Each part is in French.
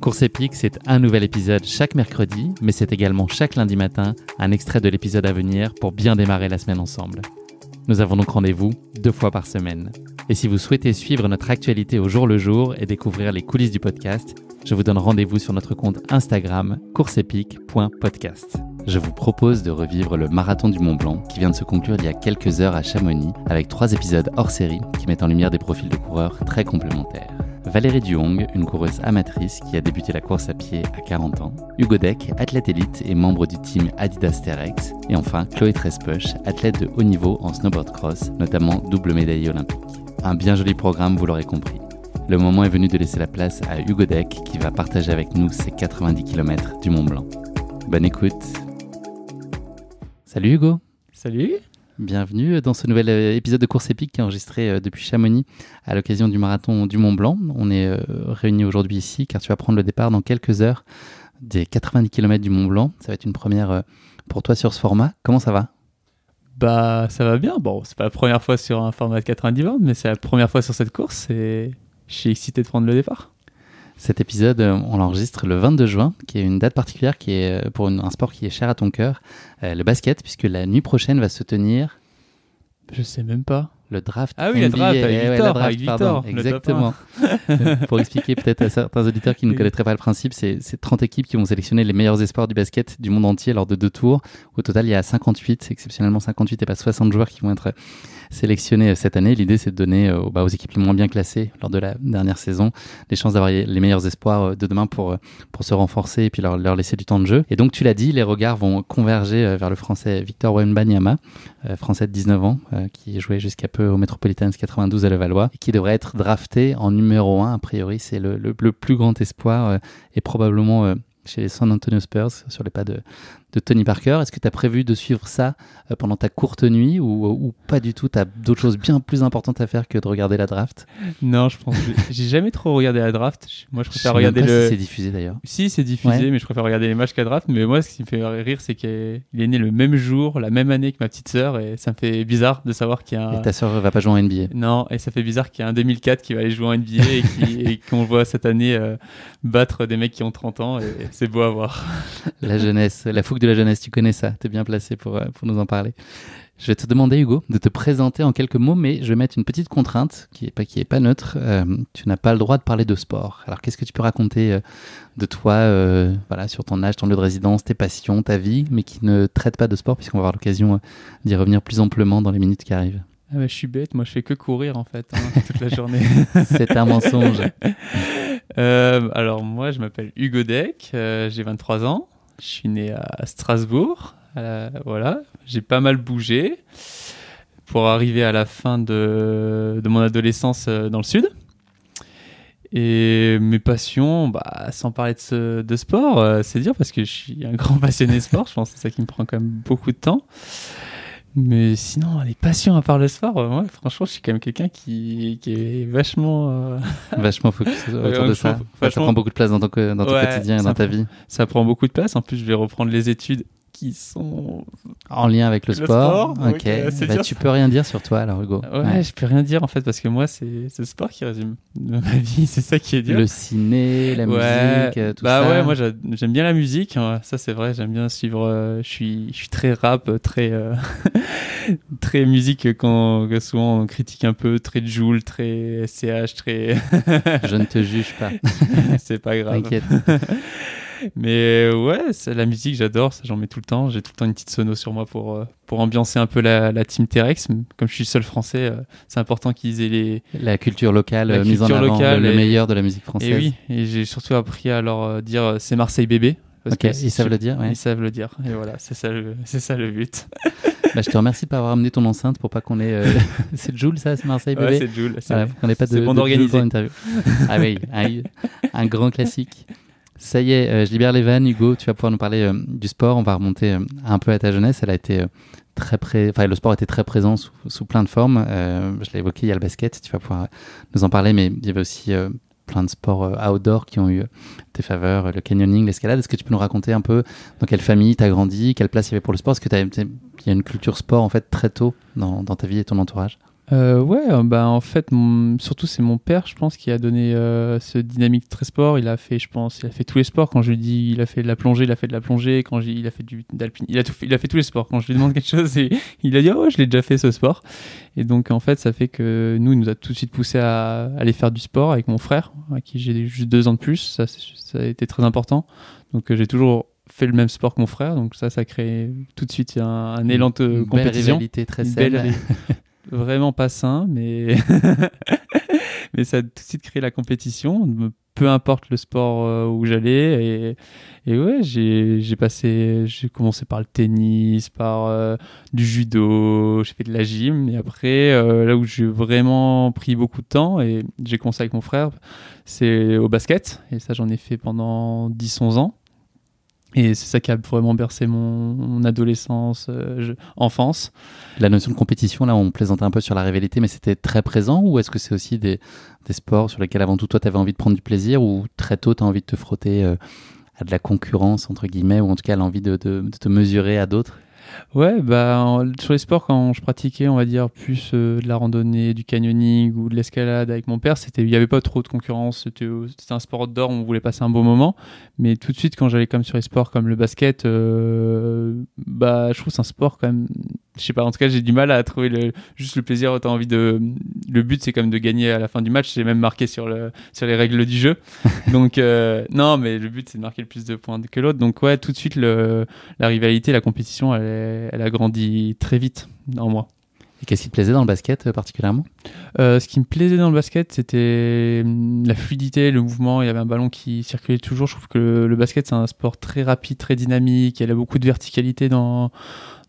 Course épique, c'est un nouvel épisode chaque mercredi, mais c'est également chaque lundi matin un extrait de l'épisode à venir pour bien démarrer la semaine ensemble. Nous avons donc rendez-vous deux fois par semaine. Et si vous souhaitez suivre notre actualité au jour le jour et découvrir les coulisses du podcast, je vous donne rendez-vous sur notre compte Instagram courseepique.podcast. Je vous propose de revivre le marathon du Mont Blanc qui vient de se conclure il y a quelques heures à Chamonix avec trois épisodes hors série qui mettent en lumière des profils de coureurs très complémentaires. Valérie Duong, une coureuse amatrice qui a débuté la course à pied à 40 ans, Hugo Deck, athlète élite et membre du team Adidas Terex, et enfin Chloé Trespuch, athlète de haut niveau en snowboard cross, notamment double médaillée olympique. Un bien joli programme, vous l'aurez compris. Le moment est venu de laisser la place à Hugo Deck qui va partager avec nous ses 90 km du Mont Blanc. Bonne écoute. Salut Hugo. Salut. Bienvenue dans ce nouvel euh, épisode de Course épique qui est enregistré euh, depuis Chamonix à l'occasion du marathon du Mont Blanc. On est euh, réunis aujourd'hui ici car tu vas prendre le départ dans quelques heures des 90 km du Mont Blanc. Ça va être une première pour toi sur ce format. Comment ça va? Bah ça va bien. Bon, c'est pas la première fois sur un format de 90 bornes, mais c'est la première fois sur cette course et je suis excité de prendre le départ. Cet épisode, on l'enregistre le 22 juin, qui est une date particulière qui est pour un sport qui est cher à ton cœur, le basket, puisque la nuit prochaine va se tenir. Je sais même pas. Le draft. Ah oui, le draft avec Victor, ouais, draft, avec Victor pardon, exactement. pour expliquer peut-être à certains auditeurs qui ne connaîtraient pas le principe, c'est 30 équipes qui vont sélectionner les meilleurs espoirs du basket du monde entier lors de deux tours. Au total, il y a 58, exceptionnellement 58 et pas 60 joueurs qui vont être sélectionnés cette année. L'idée, c'est de donner euh, bah, aux équipes les moins bien classées lors de la dernière saison les chances d'avoir les meilleurs espoirs euh, de demain pour, euh, pour se renforcer et puis leur, leur laisser du temps de jeu. Et donc, tu l'as dit, les regards vont converger vers le français Victor Wembanyama, français de 19 ans, qui jouait jusqu'à peu au Metropolitans 92 à Levallois, et qui devrait être drafté en numéro 1. A priori, c'est le, le, le, plus grand espoir et probablement chez les San Antonio Spurs sur les pas de, de Tony Parker. Est-ce que tu as prévu de suivre ça euh, pendant ta courte nuit ou, ou pas du tout? Tu as d'autres choses bien plus importantes à faire que de regarder la draft? Non, je pense j'ai jamais trop regardé la draft. Moi, je préfère je regarder le. Si c'est diffusé d'ailleurs. Si, c'est diffusé, ouais. mais je préfère regarder les matchs qu'à draft. Mais moi, ce qui me fait rire, c'est qu'il est né le même jour, la même année que ma petite sœur, et ça me fait bizarre de savoir qu'il y a. Un... Et ta sœur va pas jouer en NBA Non, et ça fait bizarre qu'il y a un 2004 qui va aller jouer en NBA et qu'on voit cette année euh, battre des mecs qui ont 30 ans, et c'est beau à voir. La jeunesse, la fougue de la jeunesse, tu connais ça, tu es bien placé pour, euh, pour nous en parler. Je vais te demander, Hugo, de te présenter en quelques mots, mais je vais mettre une petite contrainte qui n'est pas, qui est pas neutre. Euh, tu n'as pas le droit de parler de sport. Alors, qu'est-ce que tu peux raconter euh, de toi, euh, voilà, sur ton âge, ton lieu de résidence, tes passions, ta vie, mais qui ne traite pas de sport, puisqu'on va avoir l'occasion d'y revenir plus amplement dans les minutes qui arrivent? Ah bah, Je suis bête, moi je fais que courir en fait, hein, toute la journée. C'est un mensonge. alors, moi je m'appelle Hugo Deck, j'ai 23 ans. Je suis né à Strasbourg, euh, voilà, j'ai pas mal bougé pour arriver à la fin de, de mon adolescence euh, dans le sud. Et mes passions, bah, sans parler de, de sport, euh, c'est dur parce que je suis un grand passionné de sport. je pense que c'est ça qui me prend quand même beaucoup de temps. Mais sinon, les passions à part le sport, ouais, franchement, je suis quand même quelqu'un qui, qui, est vachement. Euh... Vachement focus autour de ça. Vachement... Ça prend beaucoup de place dans ton, dans ton ouais, quotidien et dans ta vie. Ça prend beaucoup de place. En plus, je vais reprendre les études qui sont en lien avec le, sport. sport, ok. euh, Bah, tu peux rien dire sur toi alors Hugo. Ouais, je peux rien dire en fait parce que moi c'est le sport qui résume ma vie, c'est ça qui est dur. Le ciné, la ouais, musique, euh, tout bah ça. ouais, moi j'a- j'aime bien la musique, hein, ça c'est vrai, j'aime bien suivre. euh, je suis, je suis très rap, euh, très, euh, très musique quand que souvent on critique un peu, très Joule, très SCH, très. Je ne te juge pas. c'est pas grave. T'inquiète. Mais euh, ouais, c'est la musique, j'adore, ça j'en mets tout le temps. J'ai tout le temps une petite sono sur moi pour, euh, pour ambiancer un peu la, la team T-Rex. Comme je suis le seul français, euh, c'est important qu'ils aient les. La culture locale La mise en culture avant, locale le, meilleur de la musique française. Et oui, et j'ai surtout appris à leur dire c'est Marseille bébé. parce Ok, ils savent le dire. ouais. Ils savent le dire. Et voilà, c'est ça, le- c'est ça le but. Bah, je te remercie de pas avoir amené ton enceinte pour pas qu'on ait. euh, c'est Joule ça, c'est Marseille Ouais, bébé. c'est Jules. c'est- Voilà, pour qu'on ait pas de. c'est bon Joule d'organiser. ah oui, un, un grand classique. Ça y est, euh, je libère les vannes. Hugo, tu vas pouvoir nous parler euh, du sport. On va remonter euh, un peu à ta jeunesse. Elle a été très pré... enfin, le sport était très présent sous, sous plein de formes. Je l'ai évoqué, il y a le basket. Tu vas pouvoir nous en parler, mais il y avait aussi plein de sports outdoor qui ont eu tes faveurs, le canyoning, l'escalade. Est-ce que tu peux nous raconter un peu dans quelle famille tu as grandi, quelle place il y avait pour le sport? Est-ce que t'as- t'as- il y a une culture sport en fait très tôt dans ta vie et ton entourage? Euh, ouais, euh, bah en fait, mon- surtout c'est mon père, je pense, qui a donné euh, ce dynamique très sport. Il a fait, je pense, il a fait tous les sports. Quand je lui dis, il a fait de la plongée, il a fait de la plongée. Quand j'ai- il a fait du d'alpine, il a tout fait, il a fait tous les sports. Quand je lui demande quelque chose, et, il a dit, oh, je l'ai déjà fait ce sport. Et donc en fait, ça fait que nous, il nous a tout de suite poussé à aller faire du sport avec mon frère, à qui j'ai juste deux ans de plus. Ça, ça a été très important. Donc euh, j'ai toujours fait le même sport que mon frère. Donc ça, ça crée tout de suite un, un élan de Une belle compétition rivalité très belle saine. vraiment pas sain, mais mais ça a tout de suite créé la compétition. Peu importe le sport euh, où j'allais et, et ouais, j'ai passé, j'ai commencé par le tennis, par euh, du judo, j'ai fait de la gym et après euh, là où j'ai vraiment pris beaucoup de temps et j'ai commencé avec mon frère, c'est au basket et ça j'en ai fait pendant 10-11 ans. Et c'est ça qui a vraiment bercé mon, adolescence, euh, enfance. La notion de compétition, là, on plaisantait un peu sur la rivalité, mais c'était très présent ou est-ce que c'est aussi des, sports sur lesquels avant tout, toi, tu avais envie de prendre du plaisir ou très tôt, tu as envie de te frotter euh, à de la concurrence, entre guillemets, ou en tout cas, l'envie de te mesurer à d'autres? Ouais, bah, sur les sports, quand je pratiquais, on va dire, plus euh, de la randonnée, du canyoning ou de l'escalade avec mon père, il n'y avait pas trop de concurrence. C'était, euh, un sport outdoor, on voulait passer un beau moment. Mais tout de suite, quand j'allais comme sur les sports comme le basket, euh, bah, je trouve c'est un sport quand même. Je sais pas, en tout cas, j'ai du mal à trouver le, juste le plaisir. T'as envie de. Le but, c'est quand même de gagner à la fin du match. C'est même marqué sur, le, sur les règles du jeu. Donc, euh, non, mais le but, c'est de marquer le plus de points que l'autre. Donc, ouais, tout de suite, le, la rivalité, la compétition, elle, est- elle a grandi très vite en moi. Et qu'est-ce qui te plaisait dans le basket euh, particulièrement? Euh, ce qui me plaisait dans le basket, c'était hum, la fluidité, le mouvement. Il y avait un ballon qui circulait toujours. Je trouve que le, le basket, c'est un sport très rapide, très dynamique. Il y a beaucoup de verticalité dans,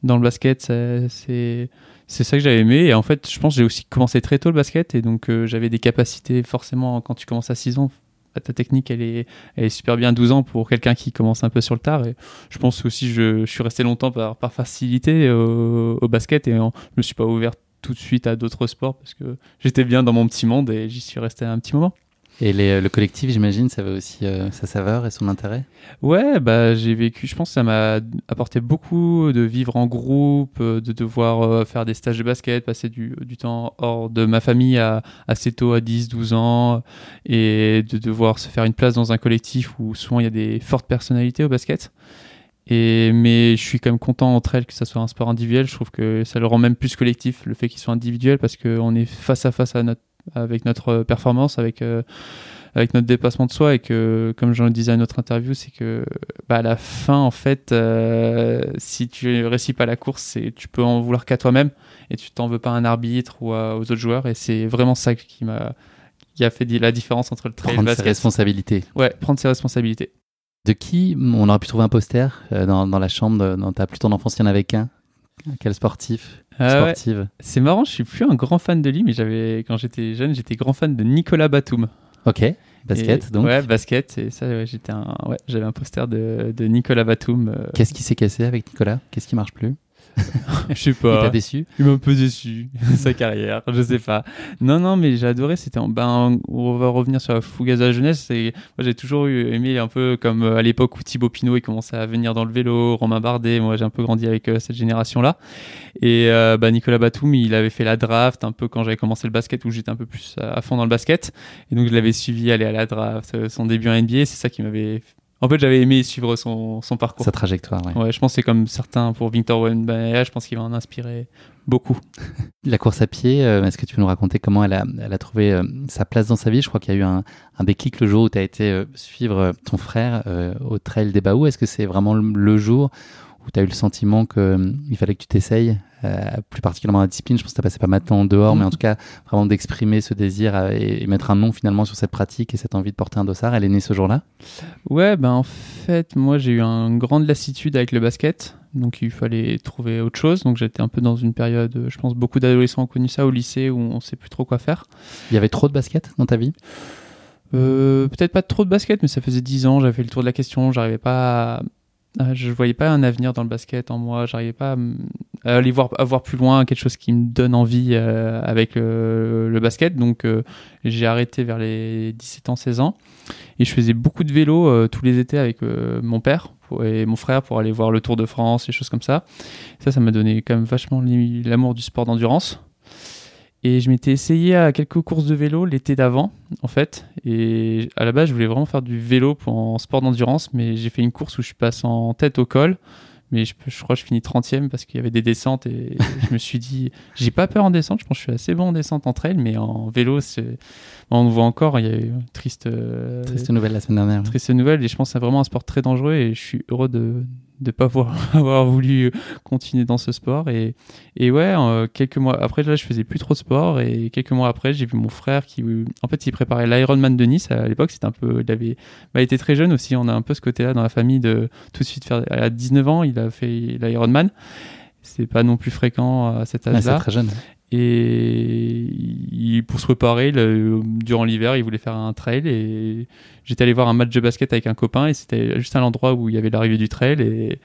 dans le basket. C'est- C'est ça que j'avais aimé. Et en fait, je pense que j'ai aussi commencé très tôt le basket. Et donc, euh, j'avais des capacités, forcément, quand tu commences à 6 ans, ta technique, elle est, elle est super bien à 12 ans pour quelqu'un qui commence un peu sur le tard. Et je pense aussi je, je suis resté longtemps par, par facilité au, au basket et en- je me suis pas ouvert tout de suite à d'autres sports parce que j'étais bien dans mon petit monde et j'y suis resté un petit moment. Et le collectif, j'imagine, ça avait aussi euh, sa saveur et son intérêt? Ouais, bah j'ai vécu, je pense que ça m'a apporté beaucoup de vivre en groupe, euh, de devoir euh, faire des stages de basket, passer du, du temps hors de ma famille à, assez tôt, à 10, 12 ans, et de devoir se faire une place dans un collectif où souvent il y a des fortes personnalités au basket. Et, mais je suis quand même content entre elles que ça soit un sport individuel. Je trouve que ça le rend même plus collectif, le fait qu'il soit individuel, parce qu'on est face à face à notre, avec notre performance, avec, euh, avec notre dépassement de soi, et que, comme je le disais à une autre interview, c'est que bah, à la fin, en fait, euh, si tu réussis pas la course, tu peux en vouloir qu'à toi-même, et tu t'en veux pas à un arbitre ou à- aux autres joueurs. Et c'est vraiment ça qui m'a qui a fait la différence entre le trail et le Prendre ses responsabilités. Ouais, prendre ses responsabilités. De qui on aurait pu trouver un poster euh, dans, dans la chambre, de- dans ta plus tendre enfance, il y en avait qu'un Quel sportif? Ah ouais. Sportive C'est marrant, je suis plus un grand fan de lui, mais j'avais quand j'étais jeune, j'étais grand fan de Nicolas Batum. Ok, basket Et- donc. Ouais, basket. Et ça, ouais, j'étais un, ouais, j'avais un poster de, de Nicolas Batum. euh, Qu'est-ce qui s'est cassé avec Nicolas? Qu'est-ce qui marche plus? Je sais Il pas. t'a déçu Il m'a un peu déçu, sa carrière, je sais pas. Non, non, mais j'ai adoré. C'était, en- ben, on va revenir sur la fougasse de la jeunesse. C'est, moi, j'ai toujours eu- aimé un peu comme euh, à l'époque où Thibaut Pinot il commençait à venir dans le vélo, Romain Bardet. Moi, j'ai un peu grandi avec euh, cette génération-là. Et euh, bah, Nicolas Batum, il avait fait la draft un peu quand j'avais commencé le basket, où j'étais un peu plus à, fond dans le basket. Et donc, je l'avais suivi aller à la draft, son début en NBA. C'est ça qui m'avait. En fait, j'avais aimé suivre son, son parcours. Sa trajectoire, ouais. Ouais, je pense que c'est comme certains pour Victor Wembanyama, je pense qu'il va en inspirer beaucoup. La course à pied, euh, est-ce que tu peux nous raconter comment elle a, elle a trouvé euh, sa place dans sa vie? Je crois qu'il y a eu un, un déclic le jour où tu as été euh, suivre ton frère au trail des Baous. Est-ce que c'est vraiment le, jour où tu as eu le sentiment qu'il fallait que tu t'essayes, plus particulièrement la discipline Je pense que tu as passé pas mal de temps en dehors, mais en tout cas, vraiment d'exprimer ce désir euh, et, et mettre un nom finalement sur cette pratique et cette envie de porter un dossard. Elle est née ce jour-là? Ouais, ben en fait, moi j'ai eu une grande lassitude avec le basket, donc il fallait trouver autre chose. Donc j'étais un peu dans une période, euh, je pense beaucoup d'adolescents ont connu ça au lycée où on sait plus trop quoi faire. Il y avait trop de basket dans ta vie? Euh, Peut-être pas trop de basket, mais ça faisait 10 ans, j'avais fait le tour de la question, j'arrivais pas à- je voyais pas un avenir dans le basket en moi, j'arrivais pas à aller voir, voir plus loin, quelque chose qui me donne envie euh, avec euh, le basket. Donc euh, j'ai arrêté vers les 17 ans, 16 ans. Et je faisais beaucoup de vélo euh, tous les étés avec euh, mon père et mon frère pour aller voir le Tour de France, des choses comme ça. Ça, ça m'a donné quand même vachement l'amour du sport d'endurance. Et je m'étais essayé à quelques courses de vélo l'été d'avant, en fait. Et à la base, je voulais vraiment faire du vélo pour en sport d'endurance, mais j'ai fait une course où je passe en tête au col. Mais je, je crois que je finis 30e parce qu'il y avait des descentes et je me suis dit, j'ai pas peur en descente, je pense que je suis assez bon en descente entre elles, mais en vélo, c'est. On voit encore, il y a eu triste, euh, Triste nouvelle la semaine dernière. triste nouvelle et je pense que c'est vraiment un sport très dangereux et je suis heureux de ne pas avoir, avoir voulu continuer dans ce sport et, et ouais euh, quelques mois après là je faisais plus trop de sport et quelques mois après j'ai vu mon frère qui en fait il préparait l'Ironman de Nice à l'époque c'était un peu il avait bah, il était très jeune aussi on a un peu ce côté là dans la famille de tout de suite faire à 19 ans il a fait l'Ironman c'est pas non plus fréquent à cet Ouais, âge c'est là très jeune. Et il- pour se préparer, le- durant l'hiver, il voulait faire un trail. Et j'étais allé voir un match de basket avec un copain. Et c'était juste à l'endroit où il y avait l'arrivée du trail. Et,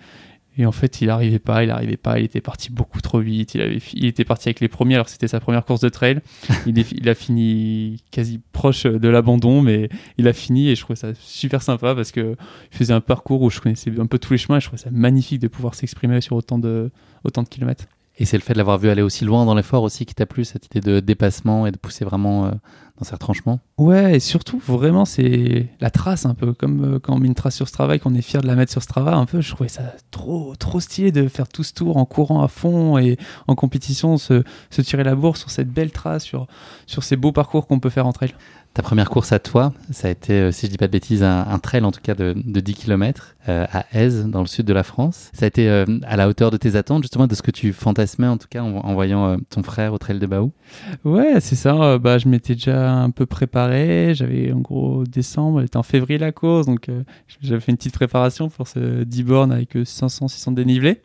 et en fait, il arrivait pas, il arrivait pas. Il était parti beaucoup trop vite. Il, avait, il était parti avec les premiers alors que c'était sa première course de trail. il, est- il a fini quasi proche de l'abandon, mais il a fini. Et je trouvais ça super sympa parce que il faisait un parcours où je connaissais un peu tous les chemins. Et je trouvais ça magnifique de pouvoir s'exprimer sur autant de, autant de kilomètres. Et c'est le fait de l'avoir vu aller aussi loin dans l'effort aussi qui t'a plu, cette idée de dépassement et de pousser vraiment euh, dans ses retranchements? Ouais, et surtout, vraiment, c'est la trace un peu. Comme euh, quand on met une trace sur Strava et qu'on est fier de la mettre sur Strava, un peu, je trouvais ça trop, trop stylé de faire tout ce tour en courant à fond et en compétition, se, se tirer la bourre sur cette belle trace, sur, sur ces beaux parcours qu'on peut faire entre elles. Ta première course à toi, ça a été, euh, si je dis pas de bêtises, un, un trail en tout cas de, de 10 km à Aise, dans le sud de la France. Ça a été euh, à la hauteur de tes attentes, justement, de ce que tu fantasmais en tout cas en, en voyant euh, ton frère au trail de Baou? Ouais, c'est ça. euh, Bah, je m'étais déjà un peu préparé. J'avais en gros décembre, elle était en février la course, donc euh, j'avais fait une petite préparation pour ce 10 bornes avec 500-600 dénivelés.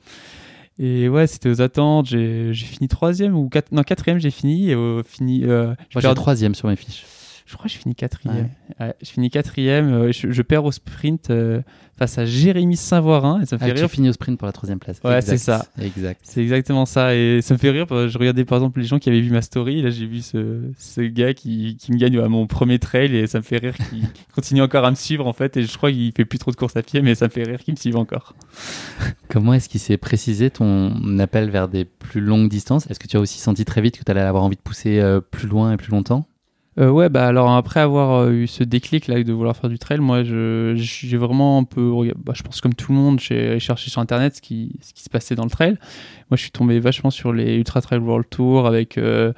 Et ouais, c'était aux attentes. J'ai fini troisième ou quatre, non quatrième. J'ai fini et au fini. euh, Moi, j'ai troisième sur mes fiches. Je crois que je finis quatrième. Ouais, je finis quatrième. euh, je, je perds au sprint euh, face à Jérémy Saint-Voirin et ça me Ah, fait tu rire. finis au sprint pour la troisième place. Ouais, c'est ça. Exact. C'est exactement ça. Et ça me fait rire. Je regardais par exemple les gens qui avaient vu ma story. Là, j'ai vu ce, ce gars qui, qui me gagne à mon premier trail et ça me fait rire qu'il continue encore à me suivre en fait. Et je crois qu'il fait plus trop de courses à pied, mais ça me fait rire qu'il me suive encore. Comment est-ce qu'il s'est précisé ton appel vers des plus longues distances? Est-ce que tu as aussi senti très vite que tu allais avoir envie de pousser euh, plus loin et plus longtemps? Euh, ouais, bah alors après avoir euh, eu ce déclic là de vouloir faire du trail, moi j'ai vraiment un peu, bah, je pense comme tout le monde, j'ai cherché sur internet ce qui ce qui se passait dans le trail. Moi, je suis tombé vachement sur les Ultra Trail World Tour avec euh,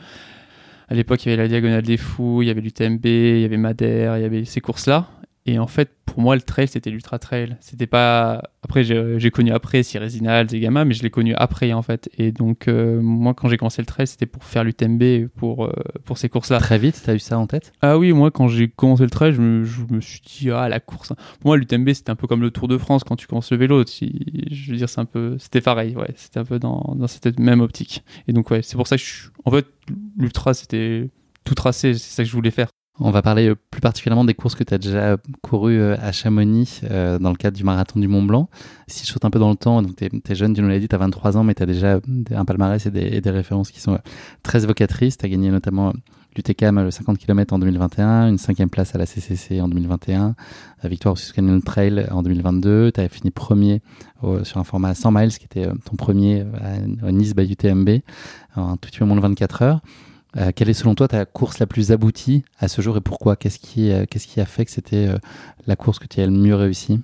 à l'époque il y avait la Diagonale des Fous, il y avait l'UTMB, il y avait Madère, il y avait ces courses là. Et en fait, pour moi, le trail, c'était l'ultra trail. C'était pas. Après, j'ai connu après Cirésinal, Zegama, mais je l'ai connu après, en fait. Et donc, euh, moi, quand j'ai commencé le trail, c'était pour faire l'UTMB, pour, euh, pour ces courses-là. Très vite, tu as eu ça en tête? Ah oui, moi quand j'ai commencé le trail, je me, je me suis dit ah la course. Pour moi l'UTMB c'était un peu comme le Tour de France quand tu commences le vélo. Si, je veux dire c'est un peu, c'était pareil, ouais, c'était un peu dans, dans cette même optique. Et donc ouais, c'est pour ça que je, suis- en fait l'ultra c'était tout tracé, c'est ça que je voulais faire. On va parler euh, plus particulièrement des courses que tu as déjà courues euh, à Chamonix euh, dans le cadre du marathon du Mont Blanc. Si je saute un peu dans le temps, tu es, jeune, tu nous l'as dit, tu as 23 ans, mais tu as déjà un palmarès et des, références qui sont très évocatrices. Tu as gagné notamment l'UTCAM le 50 km en 2021, une cinquième place à la CCC en 2021, la victoire au Canyon Trail en 2022. Tu as fini premier sur un format 100 miles qui était ton premier à, Nice by UTMB en tout petit peu moins de 24 heures. Euh, quelle est selon toi ta course la plus aboutie à ce jour et pourquoi? Qu'est-ce qui, euh, qui a fait que c'était euh, la course que tu as le mieux réussi?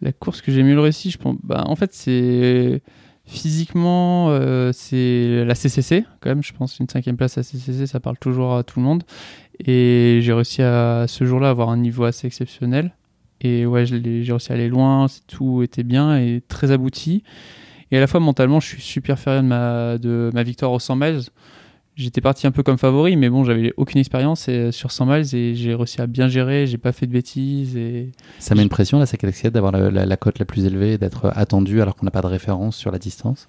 La course que j'ai mieux réussi, je pense. Bah, en fait, c'est physiquement, c'est la CCC quand même. Je pense une cinquième place à CCC, ça parle toujours à tout le monde. Et j'ai réussi à ce jour-là à avoir un niveau assez exceptionnel. Et ouais, j'ai réussi à aller loin, tout était bien et très abouti. Et à la fois mentalement, je suis super fier de ma, de ma victoire au 100 miles j'étais parti un peu comme favori, mais bon, j'avais aucune expérience sur 100 miles et j'ai réussi à bien gérer, j'ai pas fait de bêtises. Et... Ça met une pression, là, c'est d'avoir la, cote la plus élevée, d'être attendu alors qu'on n'a pas de référence sur la distance?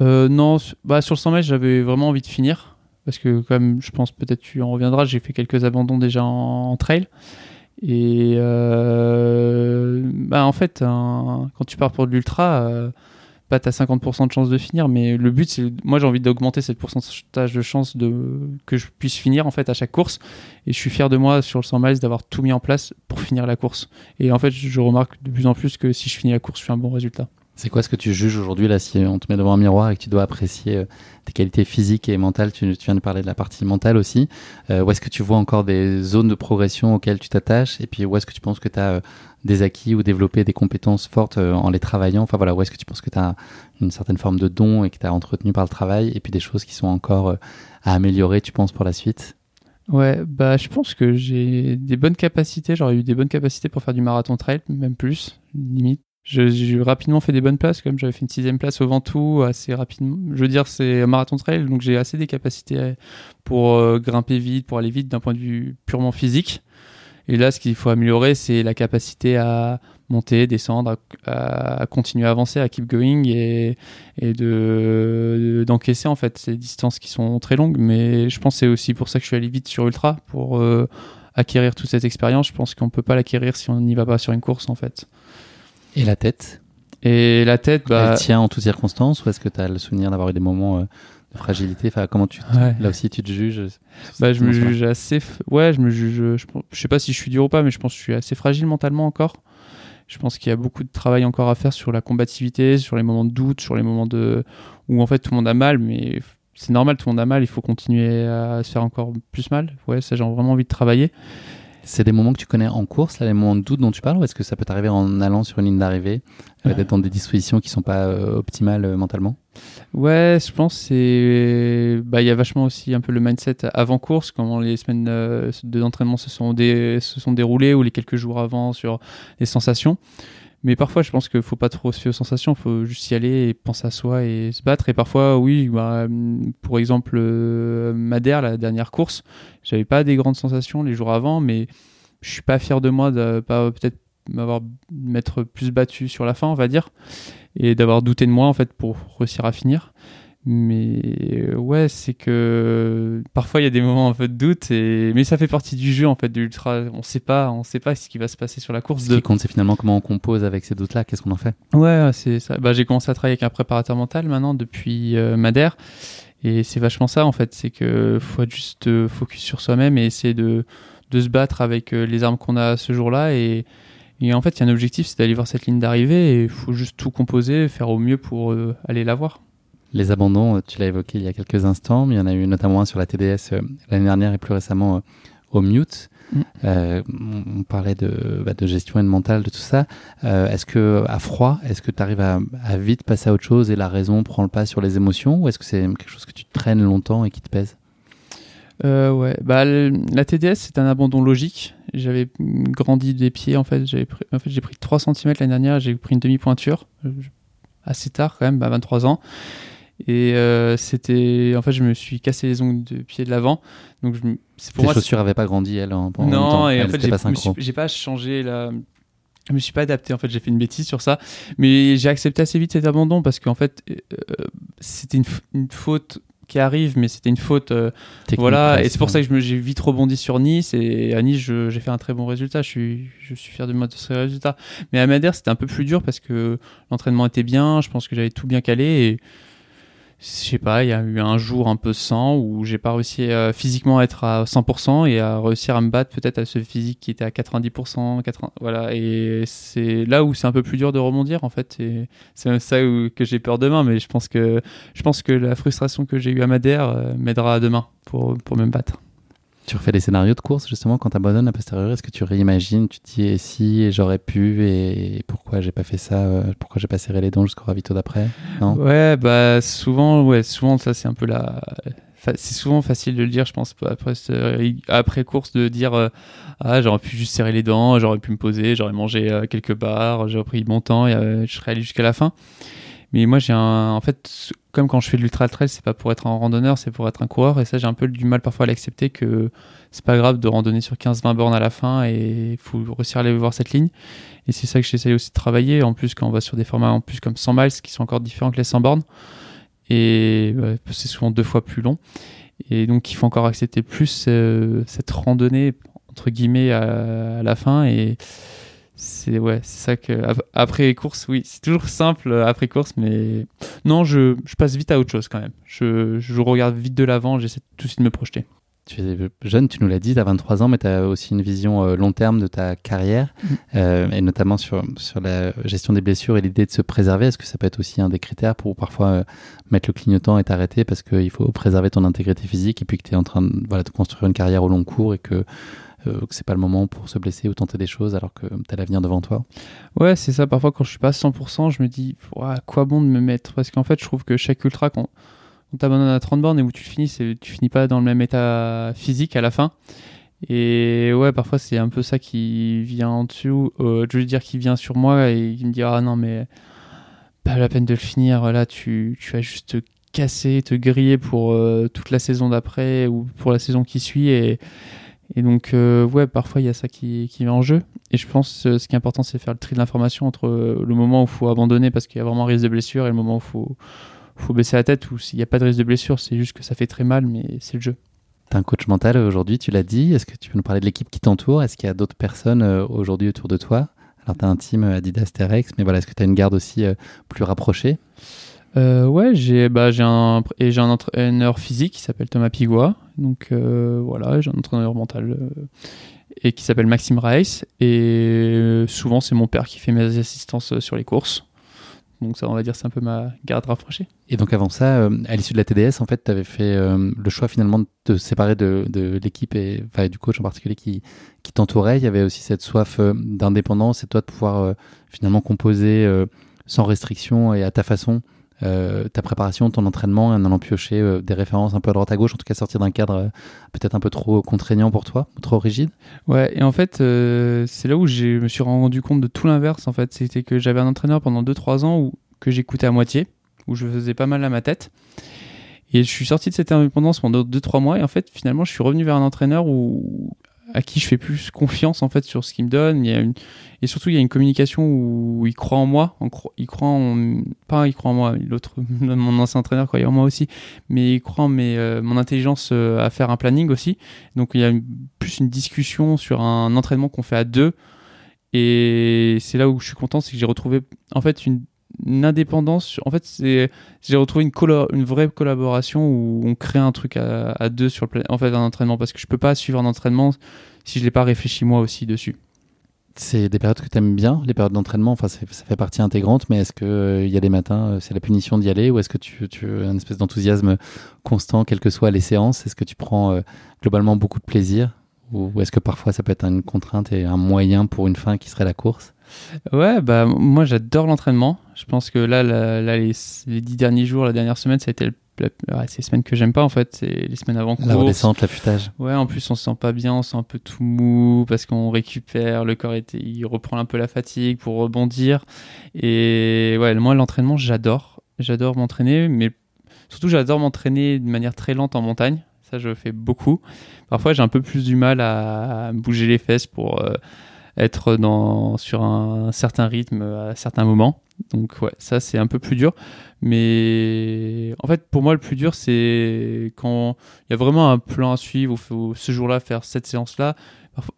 Euh, Non, bah, sur le 100 miles, j'avais vraiment envie de finir. Parce que, comme je pense, peut-être tu en reviendras, j'ai fait quelques abandons déjà en, trail. Et euh, bah, en fait, quand tu pars pour de l'ultra, euh, pas t'as 50% de chance de finir, mais le but, c'est, moi j'ai envie d'augmenter cette pourcentage de chance de, que je puisse finir en fait à chaque course. Et je suis fier de moi sur le 100 miles d'avoir tout mis en place pour finir la course. Et en fait, je remarque de plus en plus que si je finis la course, je fais un bon résultat. C'est quoi ce que tu juges aujourd'hui là si on te met devant un miroir et que tu dois apprécier euh, tes qualités physiques et mentales tu, viens de parler de la partie mentale aussi. Euh, où est-ce que tu vois encore des zones de progression auxquelles tu t'attaches Et puis où est-ce que tu penses que tu as euh, des acquis ou développé des compétences fortes en les travaillant? Enfin voilà, où est-ce que tu penses que tu as une certaine forme de don et que tu as entretenu par le travail Et puis des choses qui sont encore à améliorer, tu penses, pour la suite? Ouais, bah je pense que j'ai des bonnes capacités. J'aurais eu des bonnes capacités pour faire du marathon trail, même plus, limite. J'ai rapidement fait des bonnes places, comme j'avais fait une sixième place au Ventoux assez rapidement. Je veux dire, c'est un marathon trail, donc j'ai assez des capacités pour euh, grimper vite, pour aller vite d'un point de vue purement physique. Et là, ce qu'il faut améliorer, c'est la capacité à monter, descendre, à, continuer à avancer, à keep going et, de d'encaisser en fait ces distances qui sont très longues. Mais je pense que c'est aussi pour ça que je suis allé vite sur ultra pour euh, acquérir toute cette expérience. Je pense qu'on peut pas l'acquérir si on n'y va pas sur une course en fait. Et la tête Et la tête, bah... Elle tient en toutes circonstances ou est-ce que tu as le souvenir d'avoir eu des moments euh, de fragilité? Enfin, comment tu Là aussi, tu te juges bah, Je me juge assez... Ouais, je me juge... Je, sais pas si je suis dur ou pas, mais je pense que je suis assez fragile mentalement encore. Je pense qu'il y a beaucoup de travail encore à faire sur la combativité, sur les moments de doute, sur les moments de où en fait tout le monde a mal, mais c'est normal, tout le monde a mal, il faut continuer à se faire encore plus mal. Ouais, ça j'ai vraiment envie de travailler. C'est des moments que tu connais en course, là, les moments de doute dont tu parles, ou est-ce que ça peut t'arriver en allant sur une ligne d'arrivée, euh, d'être dans des dispositions qui sont pas euh, optimales euh, mentalement? Ouais, je pense c'est bah il y a vachement aussi un peu le mindset avant course, comment les semaines d'entraînement se sont se sont déroulées ou les quelques jours avant sur les sensations. Mais parfois, je pense qu'il faut pas trop se fier aux sensations, il faut juste y aller et penser à soi et se battre. Et parfois, oui, bah, pour exemple, euh, Madère, la dernière course, j'avais pas des grandes sensations les jours avant, mais je suis pas fier de moi de pas peut-être m'avoir m'être plus battu sur la fin, on va dire, et d'avoir douté de moi en fait pour réussir à finir. Mais euh, ouais, c'est que parfois il y a des moments un peu de doute, et... mais ça fait partie du jeu en fait de l'ultra. On sait pas, on sait pas ce qui va se passer sur la course. Ce qui compte, c'est finalement comment on compose avec ces doutes-là. Qu'est-ce qu'on en fait? Ouais, c'est ça. Bah, j'ai commencé à travailler avec un préparateur mental maintenant depuis euh, Madère, et c'est vachement ça en fait. C'est que faut être juste euh, focus sur soi-même et essayer de de se battre avec les armes qu'on a ce jour-là et et en fait, il y a un objectif, c'est d'aller voir cette ligne d'arrivée et il faut juste tout composer, faire au mieux pour aller la voir. Les abandons, euh, tu l'as évoqué il y a quelques instants, mais il y en a eu notamment un sur la TDS euh, l'année dernière et plus récemment euh, au Mute. Mm. on parlait de, bah, de, gestion et de mental, de tout ça. est-ce que à froid, est-ce que tu arrives à, vite passer à autre chose et la raison prend le pas sur les émotions, ou est-ce que c'est quelque chose que tu traînes longtemps et qui te pèse? Ouais, bah la TDS c'est un abandon logique. J'avais grandi des pieds en fait. J'avais en fait j'ai pris 3 cm l'année dernière. J'ai pris une demi pointure assez tard quand même, à 23 ans. Et euh, c'était. En fait, je me suis cassé les ongles de pied de l'avant. Donc, je, c'est pour Tes chaussures n'avaient pas grandi, elles, en, en Non, et en fait, j'ai pas, changé la. Je me suis pas adapté. En fait, j'ai fait une bêtise sur ça. Mais j'ai accepté assez vite cet abandon parce qu'en fait, euh, c'était une, une, faute qui arrive, mais c'était une faute. euh, voilà, et c'est pour ça que je me- j'ai vite rebondi sur Nice. Et à Nice, je- j'ai fait un très bon résultat. Je suis, je suis fier de moi de ce résultat. Mais à Madère, c'était un peu plus dur parce que l'entraînement était bien. Je pense que j'avais tout bien calé. Et je sais pas, il y a eu un jour un peu sans où j'ai pas réussi euh, physiquement à être à 100% et à réussir à me battre peut-être à ce physique qui était à 90%. 80, voilà, et c'est là où c'est un peu plus dur de rebondir en fait. C'est ça où- que j'ai peur demain. Mais je pense que je pense que la frustration que j'ai eue à Madère euh, m'aidera demain pour, pour me battre. Tu refais des scénarios de course justement quand tu abandonnes à posteriori? Est-ce que tu réimagines Tu te dis et si et j'aurais pu et pourquoi j'ai pas fait ça euh, Pourquoi j'ai pas serré les dents jusqu'au ravito d'après? Ouais, bah souvent, ouais, souvent ça c'est un peu la. C'est souvent facile de le dire, je pense, après, après course, de dire euh, Ah, j'aurais pu juste serrer les dents, j'aurais pu me poser, j'aurais mangé euh, quelques barres, j'aurais pris mon temps je serais allé jusqu'à la fin. Mais moi, j'ai un. En fait, comme quand je fais de l'ultra trail, c'est pas pour être un randonneur, c'est pour être un coureur. Et ça, j'ai un peu du mal parfois à l'accepter que c'est pas grave de randonner sur 15-20 bornes à la fin et il faut réussir à aller voir cette ligne. Et c'est ça que j'essaye aussi de travailler. En plus, quand on va sur des formats en plus comme 100 miles qui sont encore différents que les 100 bornes. Et c'est souvent deux fois plus long. Et donc, il faut encore accepter plus euh, cette randonnée, entre guillemets, à, à la fin. Et c'est ouais, c'est ça que. ap- Après les courses, oui, c'est toujours simple euh, après course, mais non, je, je passe vite à autre chose quand même. Je, je regarde vite de l'avant, j'essaie tout de suite de me projeter. Tu es jeune, tu nous l'as dit, tu as 23 ans, mais tu as aussi une vision euh, long terme de ta carrière, Mm. euh, et notamment sur, sur la gestion des blessures et l'idée de se préserver. Est-ce que ça peut être aussi un des critères pour parfois euh, mettre le clignotant et t'arrêter parce qu'il faut préserver ton intégrité physique et puis que tu es en train de, voilà, de construire une carrière au long cours et que, euh, que c'est pas le moment pour se blesser ou tenter des choses alors que tu as l'avenir devant toi Ouais, c'est ça. Parfois, quand je suis pas à 100%, je me dis, à quoi bon de me mettre? Parce qu'en fait, je trouve que chaque ultra, quand on t'abandonne à 30 bornes et où tu finis, tu finis pas dans le même état physique à la fin. Et ouais, parfois, c'est un peu ça qui vient en dessous. Euh, je veux dire, qui vient sur moi et qui me dit, ah non, mais pas la peine de le finir. Là, tu, tu vas juste te casser, te griller pour euh, toute la saison d'après ou pour la saison qui suit. Et, et donc, euh, ouais, parfois, il y a ça qui, qui vient en jeu. Et je pense que ce qui est important, c'est faire le tri de l'information entre euh, le moment où il faut abandonner parce qu'il y a vraiment un risque de blessure et le moment où il faut, faut baisser la tête ou s'il n'y a pas de risque de blessure, c'est juste que ça fait très mal, mais c'est le jeu. Tu un coach mental aujourd'hui, tu l'as dit. Est-ce que tu peux nous parler de l'équipe qui t'entoure? Est-ce qu'il y a d'autres personnes euh, aujourd'hui autour de toi? Alors, tu as un team euh, Adidas Terex, mais voilà, est-ce que tu as une garde aussi euh, plus rapprochée? Euh, ouais, j'ai bah, un, un entraîneur physique qui s'appelle Thomas Pigua. Donc euh, voilà, j'ai un entraîneur mental euh, et qui s'appelle Maxime Reiss. Et souvent, c'est mon père qui fait mes assistances sur les courses. Donc ça, on va dire, c'est un peu ma garde rapprochée. Et donc avant ça, à l'issue de la TDS, en fait, tu avais fait le choix finalement de te séparer de, de l'équipe et du coach en particulier qui, qui t'entourait. Il y avait aussi cette soif d'indépendance et toi de pouvoir finalement composer sans restriction et à ta façon euh, ta préparation, ton entraînement en allant piocher euh, des références un peu à droite à gauche, en tout cas sortir d'un cadre euh, peut-être un peu trop contraignant pour toi, trop rigide. Ouais, et en fait, c'est là où je me suis rendu compte de tout l'inverse. En fait, c'était que j'avais un entraîneur pendant 2-3 ans où, que j'écoutais à moitié, où je faisais pas mal à ma tête. Et je suis sorti de cette indépendance pendant 2-3 mois. Et en fait, finalement, je suis revenu vers un entraîneur où, à qui je fais plus confiance en fait sur ce qu'il me donne. Il y a une, et surtout, il y a une communication où il croit en moi. Il croit en, pas il croit en moi, l'autre, mon ancien entraîneur croyait en moi aussi, mais il croit en mes, euh, mon intelligence euh, à faire un planning aussi. Donc il y a plus une discussion sur un entraînement qu'on fait à deux. Et c'est là où je suis content, c'est que j'ai retrouvé en fait une indépendance. En fait, j'ai retrouvé une, une vraie collaboration où on crée un truc à, deux sur le en fait un entraînement parce que je peux pas suivre un entraînement si je l'ai pas réfléchi moi aussi dessus. C'est des périodes que tu aimes bien, les périodes d'entraînement, enfin ça fait partie intégrante, mais est-ce qu'il y a des matins, euh, c'est la punition d'y aller, ou est-ce que tu, tu as une espèce d'enthousiasme constant, quelles que soient les séances? Est-ce que tu prends euh, globalement beaucoup de plaisir? Ou est-ce que parfois ça peut être une contrainte et un moyen pour une fin qui serait la course? Ouais, bah moi j'adore l'entraînement. Je pense que là, les, les dix derniers jours, la dernière semaine, ça a été le- la- semaines que j'aime pas en fait, c'est les semaines avant La redescente, l'affûtage Ouais, en plus on se sent pas bien, on se sent un peu tout mou parce qu'on récupère, le corps il reprend un peu la fatigue pour rebondir. Et ouais, moi l'entraînement j'adore, j'adore m'entraîner, mais surtout j'adore m'entraîner de manière très lente en montagne. Ça je fais beaucoup. Parfois j'ai un peu plus du mal à, à bouger les fesses pour euh, être dans sur un certain rythme à certains moments. Donc ouais, ça c'est un peu plus dur. Mais en fait, pour moi, le plus dur, c'est quand il y a vraiment un plan à suivre, il faut ce jour-là faire cette séance-là.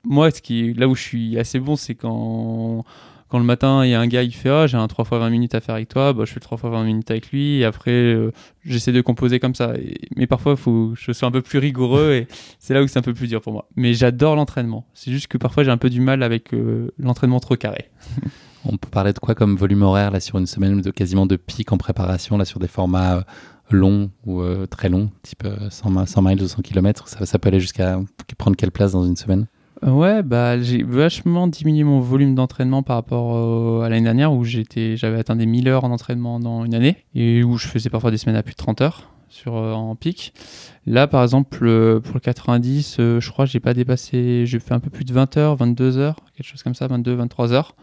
Moi, ce qui, là où je suis assez bon, c'est quand quand le matin il y a un gars il fait ah j'ai un 3 fois 20 minutes à faire avec toi bah, je fais le 3 fois 20 minutes avec lui et après euh, j'essaie de composer comme ça. Mais parfois faut je sois un peu plus rigoureux et c'est là où c'est un peu plus dur pour moi. Mais j'adore l'entraînement. C'est juste que parfois j'ai un peu du mal avec euh, l'entraînement trop carré. On peut parler de quoi comme volume horaire là sur une semaine de quasiment de pic en préparation là sur des formats euh, longs ou très longs type 100, 100 miles ou 100 km ça peut aller jusqu'à prendre quelle place dans une semaine? Ouais, bah j'ai vachement diminué mon volume d'entraînement par rapport à l'année dernière où j'étais, j'avais atteint des 1000 heures en entraînement dans une année et où je faisais parfois des semaines à plus de 30 heures sur euh, en pic. Là, par exemple, pour le 90, euh, je crois que j'ai pas dépassé, j'ai fait un peu plus de 20 heures, 22 heures, quelque chose comme ça, 22, 23 heures.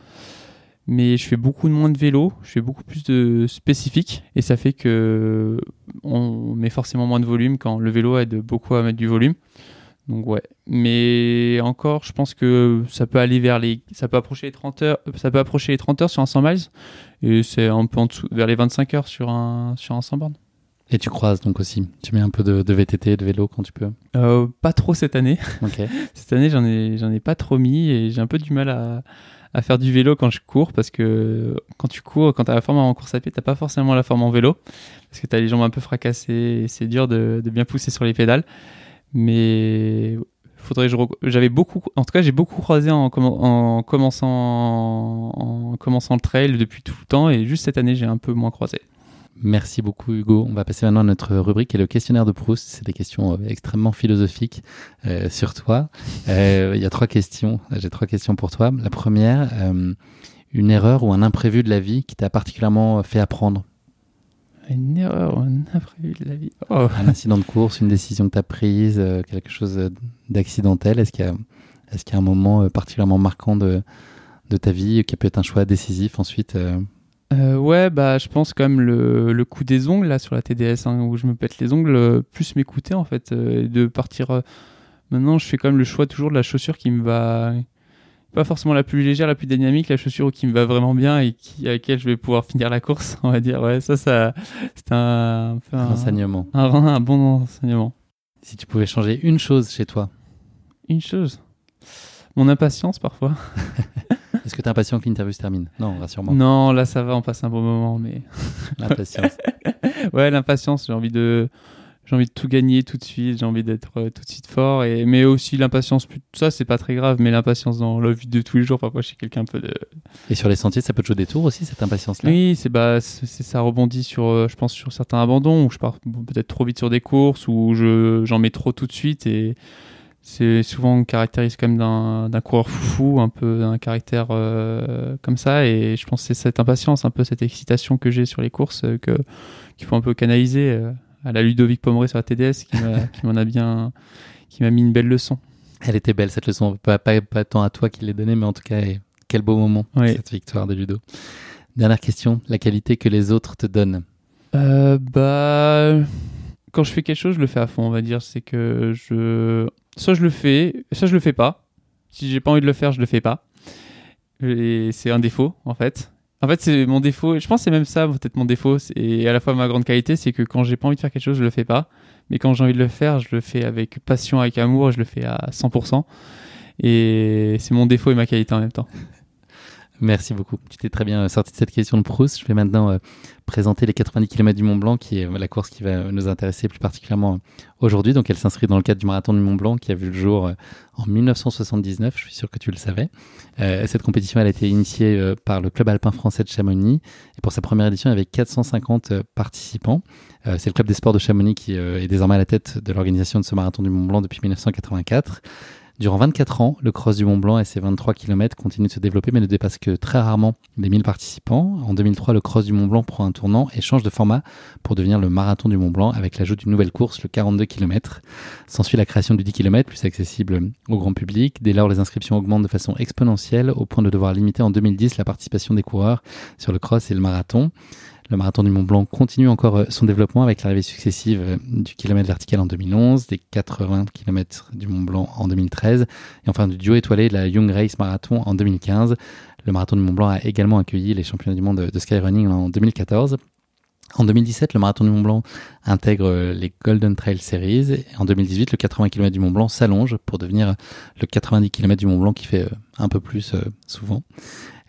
Mais je fais beaucoup moins de vélo, je fais beaucoup plus de spécifique et ça fait que on met forcément moins de volume quand le vélo aide beaucoup à mettre du volume. Donc ouais, mais encore, je pense que ça peut aller vers les, ça peut approcher les 30 heures, ça peut approcher les 30 heures sur un 100 miles, et c'est un peu en dessous, vers les 25 heures sur un sur un 100 bornes. Et tu croises donc aussi. Tu mets un peu de, de VTT, de vélo quand tu peux. Euh, pas trop cette année. cette année, j'en ai j'en ai pas trop mis et j'ai un peu du mal à, à faire du vélo quand je cours parce que quand tu cours, quand tu as la forme en course à pied, t'as pas forcément la forme en vélo parce que tu as les jambes un peu fracassées et c'est dur de, de bien pousser sur les pédales. Mais faudrait je j'avais beaucoup en tout cas j'ai beaucoup croisé en, en commençant en, commençant le trail depuis tout le temps et juste cette année j'ai un peu moins croisé. Merci beaucoup Hugo. On va passer maintenant à notre rubrique et le questionnaire de Proust. C'est des questions euh, extrêmement philosophiques euh, sur toi. Euh, il y a trois questions. J'ai trois questions pour toi. La première, une erreur ou un imprévu de la vie qui t'a particulièrement fait apprendre? Une erreur, un imprévu de la vie. Oh. Un incident de course, une décision que tu as prise, euh, quelque chose d'accidentel. Est-ce qu'il y, est y, a un moment euh, particulièrement marquant de, de, ta vie qui peut être un choix décisif ensuite euh? ouais, bah, je pense quand même le, le, coup des ongles là sur la TDS hein, où je me pète les ongles, plus m'écouter en fait, de partir. maintenant, je fais quand même le choix toujours de la chaussure qui me va, pas forcément la plus légère, la plus dynamique, la chaussure qui me va vraiment bien et qui, à laquelle je vais pouvoir finir la course, on va dire. Ouais, ça, ça c'est un, un, enseignement. Un, un, bon enseignement. Si tu pouvais changer une chose chez toi. Une chose? Mon impatience parfois. Est-ce que tu es impatient que l'interview se termine? Non, rassure-moi. Non, là ça va, on passe un bon moment, mais. L'impatience. ouais, l'impatience, j'ai envie de j'ai envie de tout gagner tout de suite, j'ai envie d'être euh, tout de suite fort. Et, mais aussi l'impatience, ça c'est pas très grave, mais l'impatience dans la vie de tous les jours, parfois je suis quelqu'un un peu de. Et sur les sentiers, ça peut te jouer des tours aussi, cette impatience-là? Oui, c'est bah, ça rebondit sur, euh, je pense, sur certains abandons, où je pars peut-être trop vite sur des courses, où j'en mets trop tout de suite. Et c'est souvent caractérise quand même d'un coureur foufou, un peu un caractère euh, comme ça. Et je pense que c'est cette impatience, un peu cette excitation que j'ai sur les courses que qu'il faut un peu canaliser à la Ludovic Pomeré sur la TDS qui m'en a bien, qui m'a mis une belle leçon. Elle était belle cette leçon, pas, pas, pas tant à toi qui l'ai donnée, mais en tout cas, quel beau moment cette victoire de Ludo. Dernière question, la qualité que les autres te donnent. Euh, bah, quand je fais quelque chose, je le fais à fond, on va dire. C'est que je, soit je le fais, soit je le fais pas. Si j'ai pas envie de le faire, je le fais pas. Et c'est un défaut en fait. En fait, c'est mon défaut. Je pense que c'est même ça, peut-être mon défaut. Et à la fois ma grande qualité, c'est que quand j'ai pas envie de faire quelque chose, je le fais pas. Mais quand j'ai envie de le faire, je le fais avec passion, avec amour, je le fais à 100%. Et c'est mon défaut et ma qualité en même temps. Merci beaucoup. Tu t'es très bien sorti de cette question de Proust. Je vais maintenant euh, présenter les 90 km du Mont Blanc, qui est la course qui va nous intéresser plus particulièrement aujourd'hui. Donc, elle s'inscrit dans le cadre du marathon du Mont Blanc, qui a vu le jour euh, en 1979. Je suis sûr que tu le savais. Euh, cette compétition, a été initiée par le club alpin français de Chamonix. Et pour sa première édition, il y avait 450 participants. C'est le club des sports de Chamonix qui est désormais à la tête de l'organisation de ce marathon du Mont Blanc depuis 1984. Durant 24 ans, le cross du Mont Blanc et ses 23 km continuent de se développer mais ne dépassent que très rarement les 1000 participants. En 2003, le cross du Mont Blanc prend un tournant et change de format pour devenir le marathon du Mont Blanc avec l'ajout d'une nouvelle course, le 42 km. S'ensuit la création du 10 km, plus accessible au grand public. Dès lors, les inscriptions augmentent de façon exponentielle au point de devoir limiter en 2010 la participation des coureurs sur le cross et le marathon. Le marathon du Mont Blanc continue encore son développement avec l'arrivée successive du kilomètre vertical en 2011, des 80 km du Mont Blanc en 2013 et enfin du duo étoilé de la Young Race Marathon en 2015. Le marathon du Mont Blanc a également accueilli les championnats du monde de skyrunning en 2014. En 2017, le marathon du Mont Blanc intègre les Golden Trail Series. En 2018, le 80 km du Mont Blanc s'allonge pour devenir le 90 km du Mont Blanc qui fait un peu plus souvent.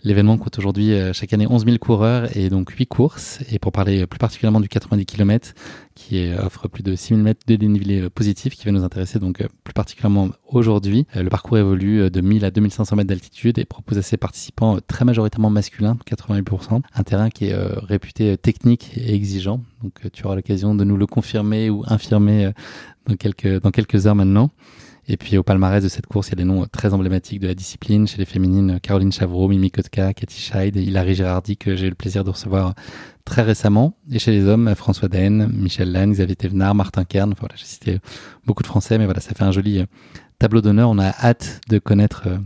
L'événement compte aujourd'hui euh, chaque année 11 000 coureurs et donc 8 courses. Et pour parler plus particulièrement du 90 km, qui offre plus de 6 000 mètres de dénivelé euh, positif, qui va nous intéresser donc euh, plus particulièrement aujourd'hui. Le parcours évolue de 1000 à 2500 mètres d'altitude et propose à ses participants très majoritairement masculins, 88%, un terrain qui est réputé technique et exigeant. Donc tu auras l'occasion de nous le confirmer ou infirmer dans quelques, dans quelques heures maintenant. Et puis au palmarès de cette course, il y a des noms très emblématiques de la discipline. Chez les féminines, Caroline Chavreau, Mimi Kotka, Cathy Scheid et Hilary Girardi, que j'ai eu le plaisir de recevoir très récemment. Et chez les hommes, François Den, Michel Lannes, Xavier Thévenard, Martin Kern. Voilà, j'ai cité beaucoup de Français, mais voilà, ça fait un joli euh, tableau d'honneur. On a hâte de connaître euh,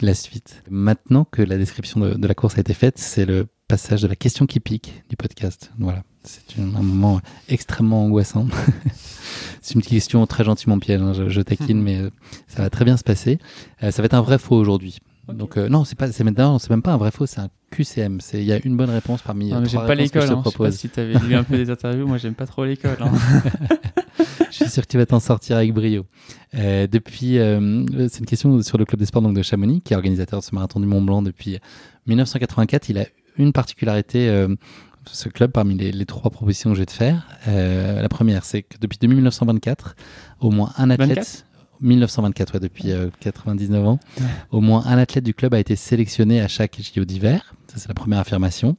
la suite. Maintenant que la description de, de la course a été faite, c'est le passage de la question qui pique du podcast. Voilà, c'est un moment extrêmement angoissant. c'est une question très gentiment piège, hein, je, taquine, mhm. mais euh, ça va très bien se passer. Euh, ça va être un vrai faux aujourd'hui. Donc euh, non, c'est pas, c'est maintenant, c'est même pas un vrai faux, c'est un QCM. C'est il y a une bonne réponse parmi. Non, mais j'aime pas l'école. Hein. Je sais pas si tu avais lu un peu des interviews. Moi, j'aime pas trop l'école. Hein. je suis sûr que tu vas t'en sortir avec brio. Euh, depuis, c'est une question sur le club des sports donc de Chamonix, qui est organisateur de ce marathon du Mont Blanc depuis 1984. Il a une particularité ce club parmi les, trois propositions que je vais te faire. Euh, la première, c'est que depuis 1924, au moins un athlète. 1924, ouais, depuis 99 euh, ans. Au moins un athlète du club a été sélectionné à chaque JO d'hiver. Ça, c'est la première affirmation.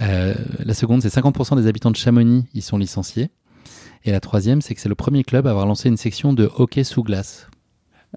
Euh, la seconde, c'est 50% des habitants de Chamonix y sont licenciés. Et la troisième, c'est que c'est le premier club à avoir lancé une section de hockey sous glace.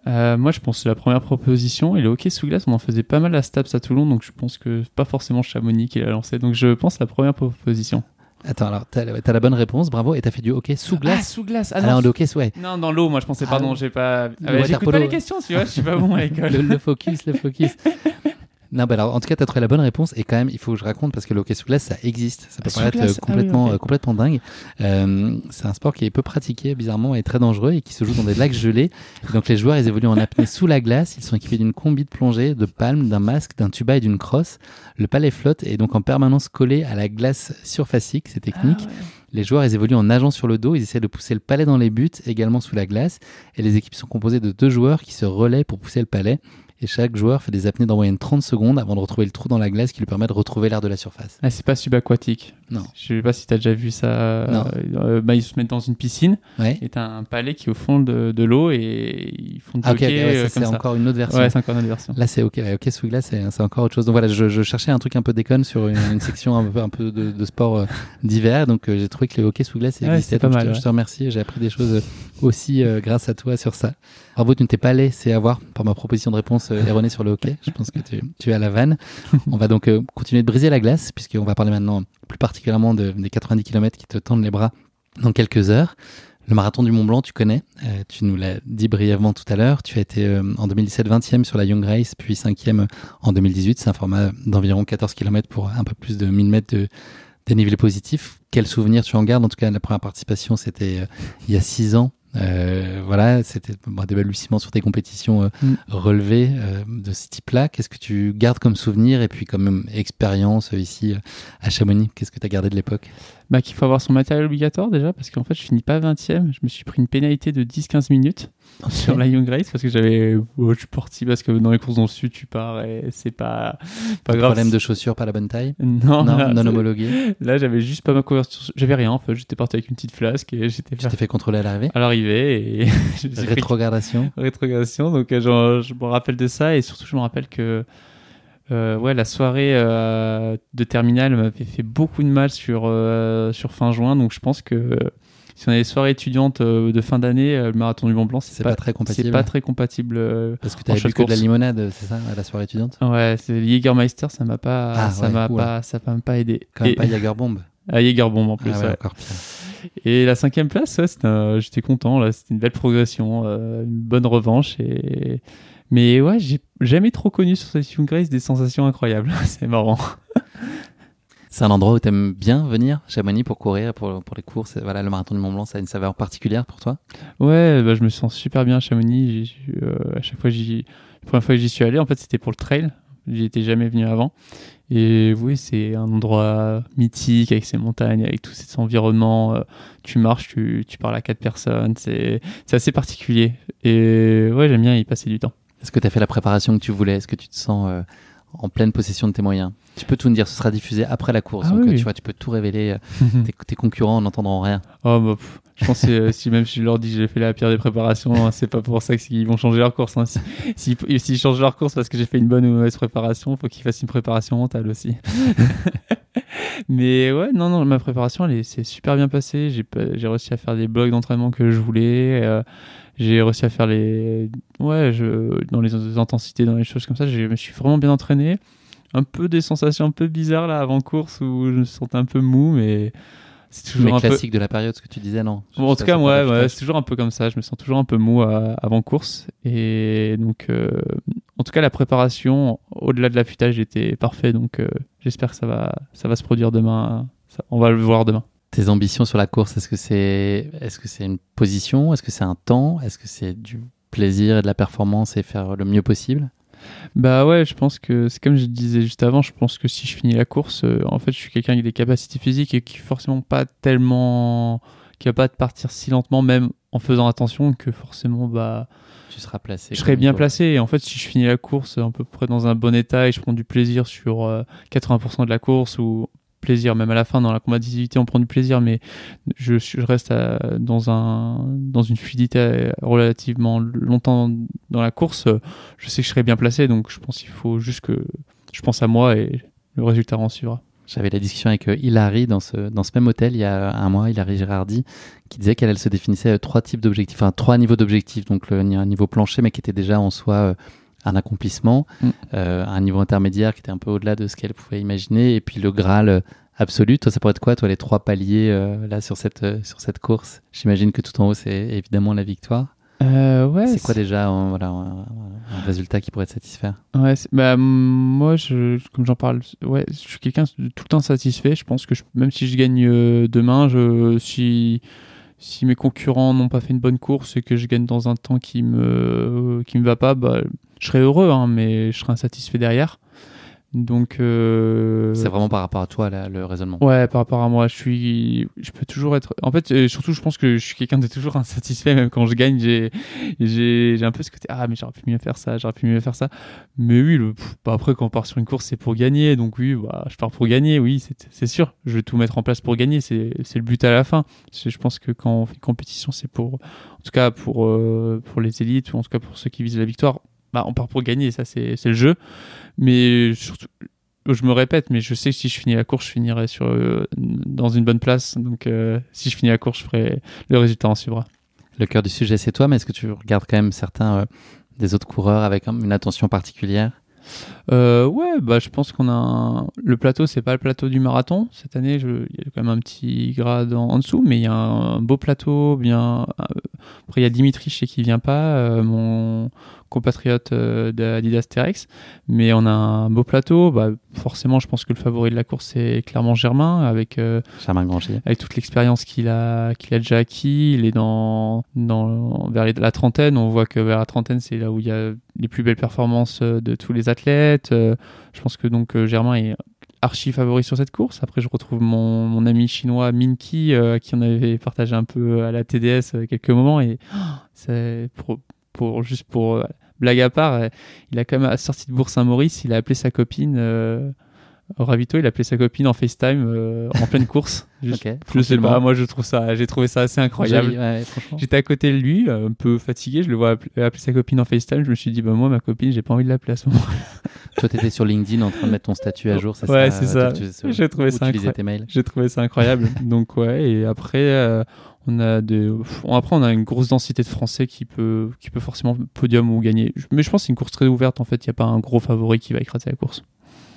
Euh, moi, je pense que la première proposition. Et le hockey sous glace, on en faisait pas mal à Staps à Toulon, donc je pense que pas forcément Chamonix qui l'a lancé. Donc je pense la première proposition. Attends, alors t'as as la bonne réponse, bravo. Et t'as fait du hockey sous ah, glace. Ah, sous glace. Ah, non, hockey, ouais. Non, dans l'eau, moi je pensais, pardon, j'ai pas. Ah, J'écoute pas les questions, tu vois, je suis pas bon à l'école. le, focus, le focus. Non, bah alors, en tout cas, tu as trouvé la bonne réponse. Et quand même, il faut que je raconte parce que le hockey sous glace, ça existe. Ça peut ah, paraître euh, ah complètement, euh, complètement dingue. Euh, c'est un sport qui est peu pratiqué, bizarrement, et très dangereux et qui se joue dans des lacs gelés. donc, les joueurs, ils évoluent en apnée sous la glace. Ils sont équipés d'une combi de plongée, de palmes, d'un masque, d'un tuba et d'une crosse. Le palais flotte et donc en permanence collé à la glace surfacique. C'est technique. Ah les joueurs, ils évoluent en nageant sur le dos. Ils essaient de pousser le palais dans les buts, également sous la glace. Et les équipes sont composées de deux joueurs qui se relaient pour pousser le palais et chaque joueur fait des apnées d'en moyenne 30 secondes avant de retrouver le trou dans la glace qui lui permet de retrouver l'air de la surface. Ah, c'est pas subaquatique. Non. Je sais pas si tu as déjà vu ça. Non. Euh, bah, ils se mettent dans une piscine ouais. et tu un palais qui est au fond de, de l'eau et ils font du ah, okay, euh, c'est encore une autre version. Ouais, c'est encore une autre version. Là, c'est ok. Ok, sous glace, c'est encore autre chose. Donc voilà, je, je, cherchais un truc un peu déconne sur une, section un peu, un peu de, de sport euh, d'hiver. Donc j'ai trouvé que le hockey sous glace existait. Pas mal, je, te, je, te, remercie. J'ai appris des choses aussi grâce à toi sur ça. Bravo, tu ne t'es pas laissé avoir par ma proposition de réponse erronée sur le hockey. Je pense que tu, tu es à la vanne. On va donc continuer de briser la glace puisqu'on va parler maintenant plus particulièrement de, des 90 km qui te tendent les bras dans quelques heures. Le marathon du Mont Blanc, tu connais, euh, tu nous l'as dit brièvement tout à l'heure, tu as été euh, en 2017 20e sur la Young Race, puis 5e en 2018, c'est un format d'environ 14 km pour un peu plus de 1000 mètres de dénivelé positif. Quel souvenir tu en gardes? En tout cas, la première participation, c'était euh, il y a 6 ans euh, voilà, c'était des balbutiements sur tes compétitions euh, mm. relevées euh, de ce type-là. Qu'est-ce que tu gardes comme souvenir et puis comme expérience ici à Chamonix? Qu'est-ce que tu as gardé de l'époque? Bah, Qu'il faut avoir son matériel obligatoire déjà, parce qu'en fait, je finis pas 20e. Je me suis pris une pénalité de 10-15 minutes sur la Young Race parce que j'avais. Oh, je suis parti parce que dans les courses dans le sud, tu pars et c'est pas, pas grave. Problème de chaussures, pas la bonne taille Non, non, non homologué. Là, j'avais juste pas ma couverture. J'avais rien en fait. J'étais parti avec une petite flasque et j'étais. Tu t'es fait contrôler à l'arrivée À l'arrivée et. Rétrogradation. Rétrogradation. Donc, euh, je me rappelle de ça et surtout, je me rappelle que. Euh, ouais, la soirée euh, de terminale m'avait fait beaucoup de mal sur, sur fin juin, donc je pense que si on a des soirées étudiantes euh, de fin d'année, euh, le marathon du Mont Blanc, c'est pas, très compatible. C'est pas très compatible. Euh, Parce que tu as bu que de la limonade, c'est ça, à la soirée étudiante? Ouais, c'est Jägermeister, ça m'a pas, ah, ça m'a pas, ça m'a pas aidé. Quand même pas Jägerbomb. Ah, Jägerbomb en plus. Ah ouais, Encore Et la cinquième place, ouais, j'étais content. Là, c'était une belle progression, une bonne revanche et. Mais ouais, j'ai jamais trop connu sur cette Young Grace des sensations incroyables. c'est marrant. C'est un endroit où tu aimes bien venir, Chamonix, pour courir, pour, pour les courses. Voilà, le marathon du Mont Blanc, ça a une saveur particulière pour toi? Ouais, bah, je me sens super bien à Chamonix. Euh, à chaque fois, j'y, la première fois que j'y suis allé, en fait, c'était pour le trail. J'y étais jamais venu avant. Et oui, c'est un endroit mythique avec ses montagnes, avec tout cet environnement. Euh, tu marches, tu, tu parles à quatre personnes. C'est, c'est assez particulier. Et ouais, j'aime bien y passer du temps. Est-ce que tu as fait la préparation que tu voulais? Est-ce que tu te sens euh, en pleine possession de tes moyens? Tu peux tout nous dire, ce sera diffusé après la course. Ah donc oui. tu vois, tu peux tout révéler. euh, tes, tes concurrents n'entendront rien. Oh, bah, pff, je pense que euh, si même si je leur dis que j'ai fait la pire des préparations, hein, c'est pas pour ça qu'ils vont changer leur course. Hein. Si, si- s'ils changent leur course parce que j'ai fait une bonne ou une mauvaise préparation, faut qu'ils fassent une préparation mentale aussi. Mais ouais, non, non, ma préparation, elle est- s'est super bien passée. J'ai pas- j'ai réussi à faire des blocs d'entraînement que je voulais. Euh, j'ai réussi à faire les. Ouais, je, dans les intensités, dans les choses comme ça, je me suis vraiment bien entraîné. Un peu des sensations un peu bizarres là avant course où je me sentais un peu mou, mais c'est toujours Mais un peu. classique de la période, ce que tu disais, non? Bon, en tout cas, ouais, c'est toujours un peu comme ça. Je me sens toujours un peu mou à- avant course. Et donc, euh, en tout cas, la préparation, au-delà de l'affûtage, était parfait. Donc, euh, j'espère que ça va, ça va se produire demain. Ça- on va le voir demain. Tes ambitions sur la course, est-ce que c'est est-ce que c'est une position? Est-ce que c'est un temps? Est-ce que c'est du plaisir et de la performance et faire le mieux possible? Bah ouais, je pense que c'est comme je disais juste avant. Je pense que si je finis la course, euh, en fait, je suis quelqu'un qui a des capacités physiques et qui forcément pas tellement, qui va pas partir si lentement, même en faisant attention que forcément, bah. Tu seras placé. je il bien faut. placé. Et en fait, si je finis la course à peu près dans un bon état et je prends du plaisir sur euh, 80% de la course ou plaisir, même à la fin dans la combativité, on prend du plaisir, mais je, reste dans, un, dans une fluidité relativement longtemps dans la course, je sais que je serai bien placé. Donc, je pense qu'il faut juste que je pense à moi et le résultat en suivra. J'avais la discussion avec euh, Hilary dans ce, même hôtel il y a un mois, Hilary Girardi, qui disait qu'elle elle se définissait euh, trois types d'objectifs, enfin trois niveaux d'objectifs. Donc le, un niveau plancher, mais qui était déjà en soi euh, un accomplissement, Mm. euh, un niveau intermédiaire qui était un peu au-delà de ce qu'elle pouvait imaginer, et puis le Graal euh, absolu. Toi, ça pourrait être quoi, toi, les trois paliers euh, là sur cette, sur cette course? J'imagine que tout en haut, c'est évidemment la victoire. Euh, ouais, c'est quoi déjà euh, voilà, un, un résultat qui pourrait te satisfaire? Ouais, bah, moi, je, comme j'en parle, ouais, je suis quelqu'un de tout le temps satisfait. Je pense que je- même si je gagne euh, demain, je, si, si mes concurrents n'ont pas fait une bonne course et que je gagne dans un temps qui me, qui me va pas, bah, je serais heureux, hein, mais je serais insatisfait derrière. Donc, euh, C'est vraiment par rapport à toi, là, le raisonnement. Ouais, par rapport à moi, je suis, je peux toujours être. En fait, euh, surtout, je pense que je suis quelqu'un de toujours insatisfait, même quand je gagne, j'ai, j'ai, un peu ce côté ah mais j'aurais pu mieux faire ça, j'aurais pu mieux faire ça. Mais oui, le, bah, après quand on part sur une course, c'est pour gagner, donc oui, bah, je pars pour gagner, oui, c'est, sûr. Je vais tout mettre en place pour gagner, c'est, c'est le but à la fin. Je pense que quand on fait une compétition, c'est pour, en tout cas pour, euh, pour les élites ou en tout cas pour ceux qui visent la victoire, bah, on part pour gagner, ça c'est, le jeu. Mais surtout, je me répète, mais je sais que si je finis la course, je finirai sur, euh, dans une bonne place. Donc, euh, si je finis la course, je ferai le résultat en suivra. Le cœur du sujet, c'est toi, mais est-ce que tu regardes quand même certains euh, des autres coureurs avec un- une attention particulière? Ouais, bah, je pense qu'on a un- le plateau, c'est pas le plateau du marathon. Cette année, je... il y a quand même un petit grade en, en dessous, mais il y a un, beau plateau. Bien, après il y a Dimitri, je sais qu'il vient pas, mon compatriote euh, d'Adidas Terex, mais on a un beau plateau. Bah, forcément, je pense que le favori de la course c'est clairement Germain avec euh, Germain avec toute l'expérience qu'il a, qu'il a déjà acquis, il est dans, dans, vers la trentaine. On voit que vers la trentaine, c'est là où il y a les plus belles performances euh, de tous les athlètes. Je pense que donc Germain est archi favori sur cette course. Après, je retrouve mon, mon ami chinois Minky, euh, qui on avait partagé un peu à la TDS quelques moments. Et oh, c'est pour, pour, juste pour euh, blague à part, euh, il a quand même sorti de Bourg-Saint-Maurice, il a appelé sa copine. euh, au ravito, il a appelé sa copine en FaceTime euh, en pleine course. Juste- je sais pas, moi je trouve ça, j'ai trouvé ça assez incroyable. Ouais. J'étais à côté de lui, euh, un peu fatigué, je le vois appeler, appeler sa copine en FaceTime, je me suis dit, bah moi ma copine, j'ai pas envie de l'appeler à ce moment. Toi, t'étais sur LinkedIn en train de mettre ton statut à jour, c'est Ouais, ça c'est ça. J'ai trouvé ça incroyable. j'ai trouvé ça incroyable. Donc ouais, et après euh, on a des, après on a une grosse densité de Français qui peut, qui peut forcément podium ou gagner. Mais je pense que c'est une course très ouverte en fait, il y a pas un gros favori qui va écraser la course.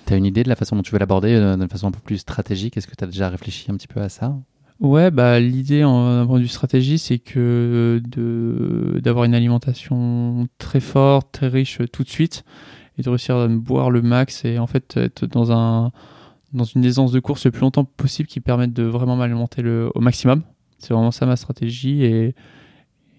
T'as une idée de la façon dont tu veux l'aborder, euh, d'une façon un peu plus stratégique? Est-ce que tu as déjà réfléchi un petit peu à ça? Ouais, bah l'idée en d'un point de vue stratégie, c'est que d'avoir une alimentation très forte, très riche euh, tout de suite, et de réussir à me boire le max et en fait être dans un dans une aisance de course le plus longtemps possible qui permette de vraiment m'alimenter au maximum. C'est vraiment ça ma stratégie et,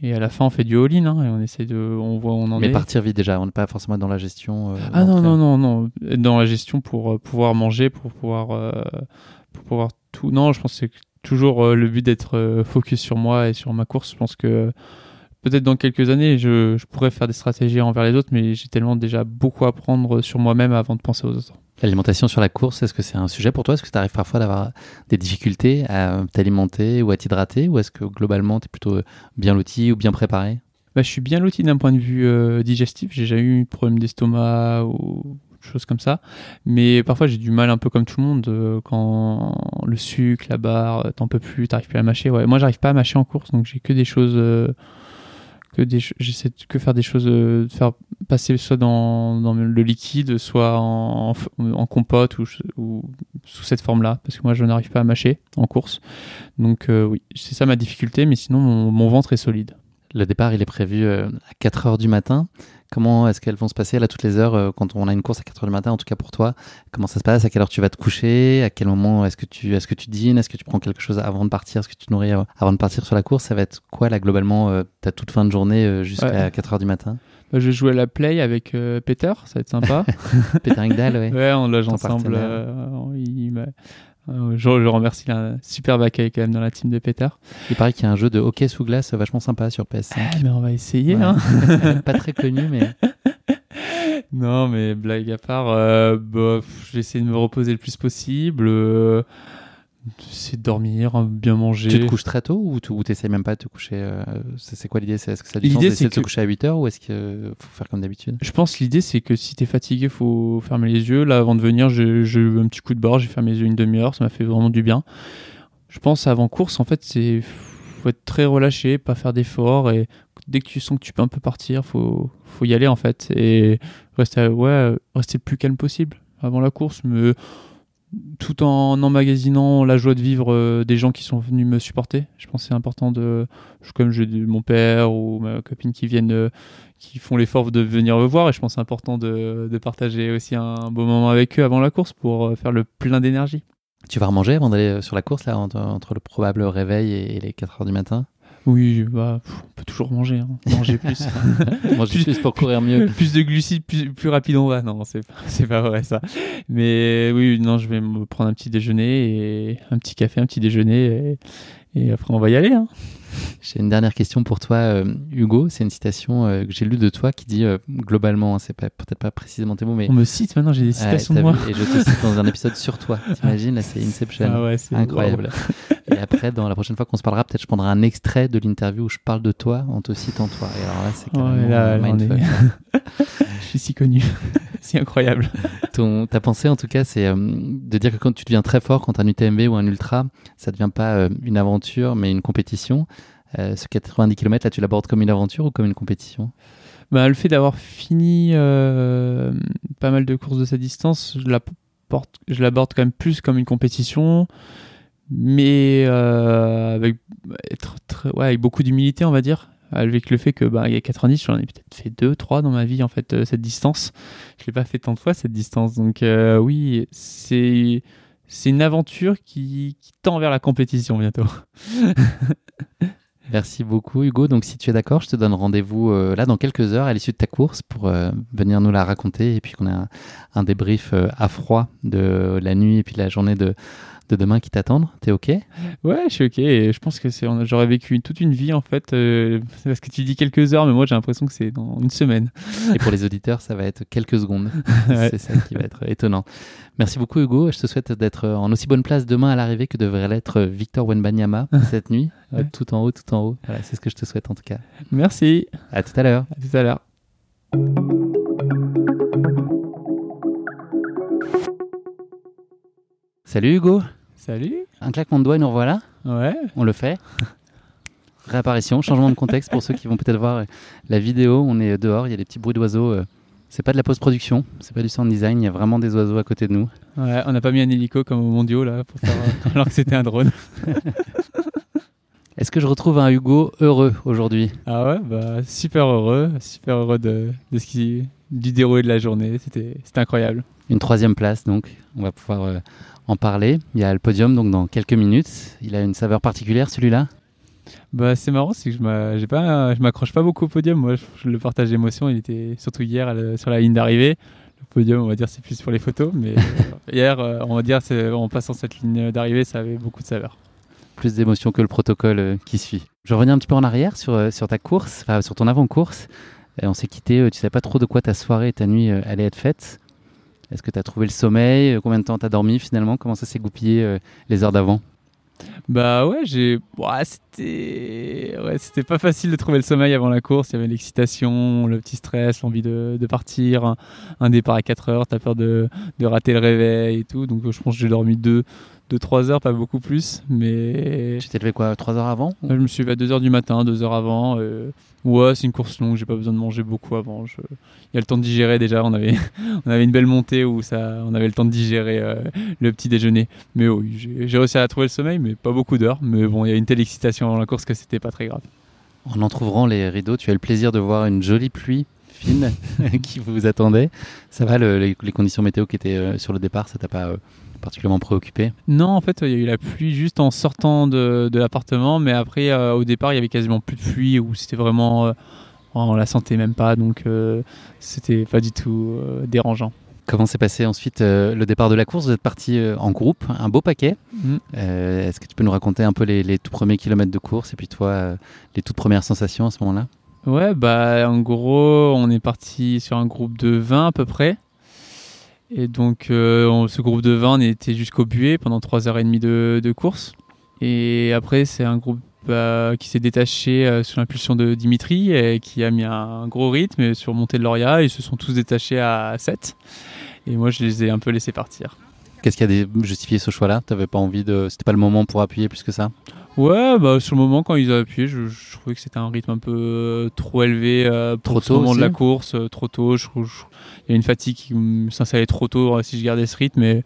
et à la fin on fait du all-in hein, et on essaie de, on voit où on en Mais est. partir vite déjà, on n'est pas forcément dans la gestion. euh, Ah non, non, non, non. Dans la gestion pour euh, pouvoir manger, pour pouvoir, euh, pour pouvoir tout. Non, je pense que c'est toujours euh, le but d'être focus sur moi et sur ma course. Je pense que peut-être dans quelques années, je, je pourrais faire des stratégies envers les autres, mais j'ai tellement déjà beaucoup à apprendre sur moi-même avant de penser aux autres. L'alimentation sur la course, est-ce que c'est un sujet pour toi? Est-ce que tu arrives parfois d'avoir des difficultés à t'alimenter ou à t'hydrater? Ou est-ce que globalement, tu es plutôt bien loti ou bien préparé? Bah, je suis bien loti d'un point de vue euh, digestif. J'ai jamais eu de problème d'estomac ou choses comme ça. Mais parfois, j'ai du mal un peu comme tout le monde euh, quand le sucre, la barre, euh, t'en peux plus, t'arrives plus à mâcher. Moi, j'arrive pas à mâcher en course, donc j'ai que des choses. euh, que j'essaie que faire des choses euh, de faire passer soit dans, dans le liquide soit en, en compote ou, ou sous cette forme là parce que moi je n'arrive pas à mâcher en course donc euh, oui c'est ça ma difficulté mais sinon mon, mon ventre est solide Le départ, il est prévu euh, à 4 heures du matin. Comment est-ce qu'elles vont se passer là toutes les heures euh, quand on a une course à 4 heures du matin En tout cas pour toi, comment ça se passe? À quelle heure tu vas te coucher? À quel moment est-ce que tu est-ce que tu dînes? Est-ce que tu prends quelque chose avant de partir? Est-ce que tu te nourris av- avant de partir sur la course? Ça va être quoi là globalement euh, ta toute fin de journée euh, jusqu'à Ouais. 4 heures du matin? Bah, je vais jouer à la play avec euh, Peter, ça va être sympa. Peter Engdahl, ouais. ouais, on loge ensemble. euh, il euh, je, je remercie un superbe accueil quand même dans la team de Peter. Il paraît qu'il y a un jeu de hockey sous glace vachement sympa sur PS5. Ah, mais on va essayer. Ouais. Hein. Pas très connu, mais non, mais blague à part, euh, bah, j'essaie de me reposer le plus possible. Euh, c'est dormir, bien manger. tu te couches très tôt ou tu n'essayes même pas de te coucher euh, C'est quoi l'idée? C'est- Est-ce que ça L'idée, c'est de se que- coucher à 8 heures ou est-ce qu'il faut faire comme d'habitude? Je pense l'idée c'est que si t'es fatigué, faut fermer les yeux. Là, avant de venir, j'ai j'ai eu un petit coup de barre, j'ai fermé les yeux une demi-heure, ça m'a fait vraiment du bien. Je pense avant course, en fait, c'est faut être très relâché, pas faire d'efforts et dès que tu sens que tu peux un peu partir, faut faut y aller en fait et rester ouais rester le plus calme possible avant la course, mais tout en emmagasinant la joie de vivre euh, des gens qui sont venus me supporter. Je pense que c'est important de comme j'ai mon père ou ma copine qui viennent euh, qui font l'effort de venir me voir et je pense que c'est important de, de partager aussi un beau moment avec eux avant la course pour euh, faire le plein d'énergie. Tu vas remanger avant d'aller sur la course là entre, entre le probable réveil et les 4 heures du matin? Oui, bah, pff, on peut toujours manger, hein. manger plus. Manger Plus- pour courir mieux. plus de glucides, plus, plus rapide on va. Non, c'est pas, c'est pas vrai ça. Mais oui, non, je vais me prendre un petit déjeuner et un petit café, un petit déjeuner et, et après on va y aller. Hein. J'ai une dernière question pour toi, euh, Hugo. C'est une citation euh, que j'ai lue de toi qui dit euh, globalement, hein, c'est pas- peut-être pas précisément tes mots, mais On me cite maintenant, j'ai des Ouais, citations de moi. vu, et je te cite dans un épisode sur toi. T'imagines, là, c'est Inception. Ah ouais, c'est Incroyable. Et après, dans la prochaine fois qu'on se parlera, peut-être je prendrai un extrait de l'interview où je parle de toi en te citant toi. Et alors là, c'est Ouais, carrément là, là, suis si connu. c'est incroyable. Ton, ta pensée, en tout cas, c'est euh, de dire que quand tu deviens très fort, quand un UTMB ou un ultra, ça devient pas euh, une aventure, mais une compétition. Euh, ce 90 km, là, tu l'abordes comme une aventure ou comme une compétition? Bah, le fait d'avoir fini pas mal de courses de cette distance, je l'aborde quand même plus comme une compétition, mais avec, être très- ouais, avec beaucoup d'humilité, on va dire. Avec le fait que bah, il y a 90, j'en ai peut-être fait 2, 3 dans ma vie, en fait, euh, cette distance. Je l'ai pas fait tant de fois, cette distance. Donc, euh, oui, c'est. C'est une aventure qui, tend vers la compétition bientôt. Merci beaucoup, Hugo. Donc, si tu es d'accord, je te donne rendez-vous euh, là dans quelques heures à l'issue de ta course pour venir nous la raconter et puis qu'on ait un, débrief à froid de la nuit et puis de la journée de, de demain qui t'attendent. T'es OK? Ouais, je suis ok. Et je pense que c'est, j'aurais vécu une- toute une vie en fait. euh, parce que tu dis quelques heures, mais moi j'ai l'impression que c'est dans une semaine. Et pour les auditeurs, ça va être quelques secondes. Ouais. C'est ça qui va être étonnant. Merci beaucoup, Hugo. Je te souhaite d'être en aussi bonne place demain à l'arrivée que devrait l'être Victor Wenbanyama cette nuit. Euh, Ouais. Tout en haut, tout en haut. Voilà, c'est ce que je te souhaite en tout cas. Merci. À tout à l'heure. À tout à l'heure. Salut, Hugo. Salut. Un claquement de doigts et nous revoilà. Ouais. On le fait. Réapparition, changement de contexte pour ceux qui vont peut-être voir la vidéo. On est dehors, il y a des petits bruits d'oiseaux. euh, C'est pas de la post-production, c'est pas du sound design, il y a vraiment des oiseaux à côté de nous. Ouais. On n'a pas mis un hélico comme au mondiaux là pour faire, euh, alors que c'était un drone. Est-ce que je retrouve un Hugo heureux aujourd'hui? Ah ouais. Bah super heureux, super heureux de, de ce qui du déroulé de la journée. C'était, c'était incroyable. Une troisième place, donc, on va pouvoir euh, en parler. Il y a le podium, donc dans quelques minutes. Il a une saveur particulière, celui-là? Bah, c'est marrant, c'est que je pas, je m'accroche pas beaucoup au podium. Moi, je, le partage d'émotion, il était surtout hier sur la ligne d'arrivée. Le podium, on va dire, c'est plus pour les photos, mais hier, euh, on va dire, en passant cette ligne d'arrivée, ça avait beaucoup de saveur. Plus d'émotion que le protocole euh, qui suit. Je reviens un petit peu en arrière sur, sur ta course, sur ton avant-course. On s'est quitté, tu savais pas trop de quoi ta soirée et ta nuit allait être faite. Est-ce que tu as trouvé le sommeil? Combien de temps tu as dormi finalement? Comment ça s'est goupillé euh, les heures d'avant? Bah ouais, j'ai. c'était. Ouais, c'était pas facile de trouver le sommeil avant la course. Il y avait l'excitation, le petit stress, l'envie de, de, partir. Un, départ à 4 heures, t'as peur de, de, rater le réveil et tout. Donc je pense que j'ai dormi 2 deux, 3 heures, pas beaucoup plus. Mais. Tu t'es levé quoi 3 heures avant Je me suis levé à 2 heures du matin, 2 heures avant. Euh, Ouais, c'est une course longue, j'ai pas besoin de manger beaucoup avant. Il y a le temps de digérer déjà, on avait, on avait une belle montée où ça, on avait le temps de digérer euh, le petit déjeuner. Mais oui, j'ai réussi à trouver le sommeil, mais pas beaucoup d'heures. Mais bon, il y a une telle excitation avant la course que c'était pas très grave. En entrouvrant les rideaux, tu as le plaisir de voir une jolie pluie fine qui vous attendait. Ça va, les, conditions météo qui étaient euh, sur le départ, ça t'a pas particulièrement préoccupé Non, en fait, il y a eu la pluie juste en sortant de, l'appartement, mais après, euh, au départ, il y avait quasiment plus de pluie, où c'était vraiment. Euh, on la sentait même pas, donc euh, c'était pas du tout dérangeant. Comment s'est passé ensuite le départ de la course? Vous êtes parti en groupe, un beau paquet. Mm. Est-ce que tu peux nous raconter un peu les, les, tout premiers kilomètres de course et puis toi, les toutes premières sensations à ce moment-là? Ouais, bah en gros, on est parti sur un groupe de 20 à peu près. Et donc, euh, ce groupe de 20, on était jusqu'au buet pendant 3h30 de, de course. Et après, c'est un groupe bah, qui s'est détaché euh, sous l'impulsion de Dimitri et qui a mis un gros rythme sur Montée de Loria. Ils se sont tous détachés à 7. Et moi, je les ai un peu laissés partir. Qu'est-ce qui a justifié ce choix-là? T'avais pas envie de. C'était pas le moment pour appuyer plus que ça? Ouais, bah sur le moment quand ils ont appuyé, je, trouvais que c'était un rythme un peu euh, trop élevé euh, pour trop moment de la course, euh, trop tôt. Je, il y a une fatigue qui s'installait trop tôt si je gardais ce rythme, mais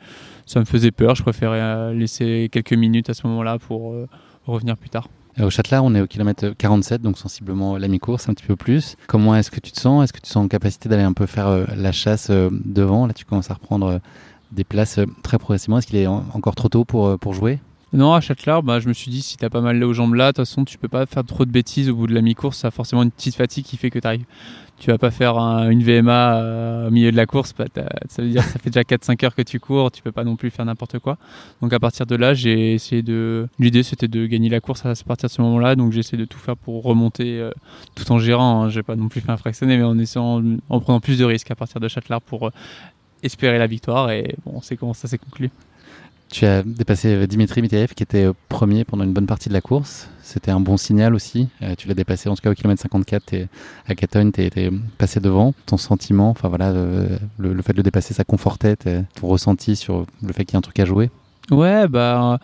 ça me faisait peur. Je préférais laisser quelques minutes à ce moment-là pour revenir plus tard. Au Châtelat, on est au kilomètre 47, donc sensiblement la mi-course, un petit peu plus. Comment est-ce que tu te sens? Est-ce que tu sens en capacité d'aller un peu faire la chasse devant? Là, tu commences à reprendre des places très progressivement. Est-ce qu'il est encore trop tôt pour, pour jouer? Non, à Châtelard, bah, je me suis dit, si t'as pas mal aux jambes là, de toute façon, tu peux pas faire trop de bêtises au bout de la mi-course. Ça a forcément une petite fatigue qui fait que tu arrives. Tu vas pas faire une VMA euh, au milieu de la course. Bah, ça veut dire ça fait déjà 4-5 heures que tu cours. Tu peux pas non plus faire n'importe quoi. Donc à partir de là, j'ai essayé de. L'idée, c'était de gagner la course à partir de ce moment-là. Donc j'ai essayé de tout faire pour remonter euh, tout en gérant. Hein. J'ai pas non plus fait un fractionné, mais en essayant, en prenant plus de risques à partir de Châtelard pour euh, espérer la victoire. Et bon, c'est comment ça s'est conclu. Tu as dépassé Dimitri Mitaev qui était euh, premier pendant une bonne partie de la course. C'était un bon signal aussi. Euh, tu l'as dépassé en tout cas au kilomètre 54 et à Caton, tu étais passé devant. Ton sentiment, enfin voilà, le, fait de le dépasser, ça confortait ton ressenti sur le fait qu'il y a un truc à jouer? Ouais, bah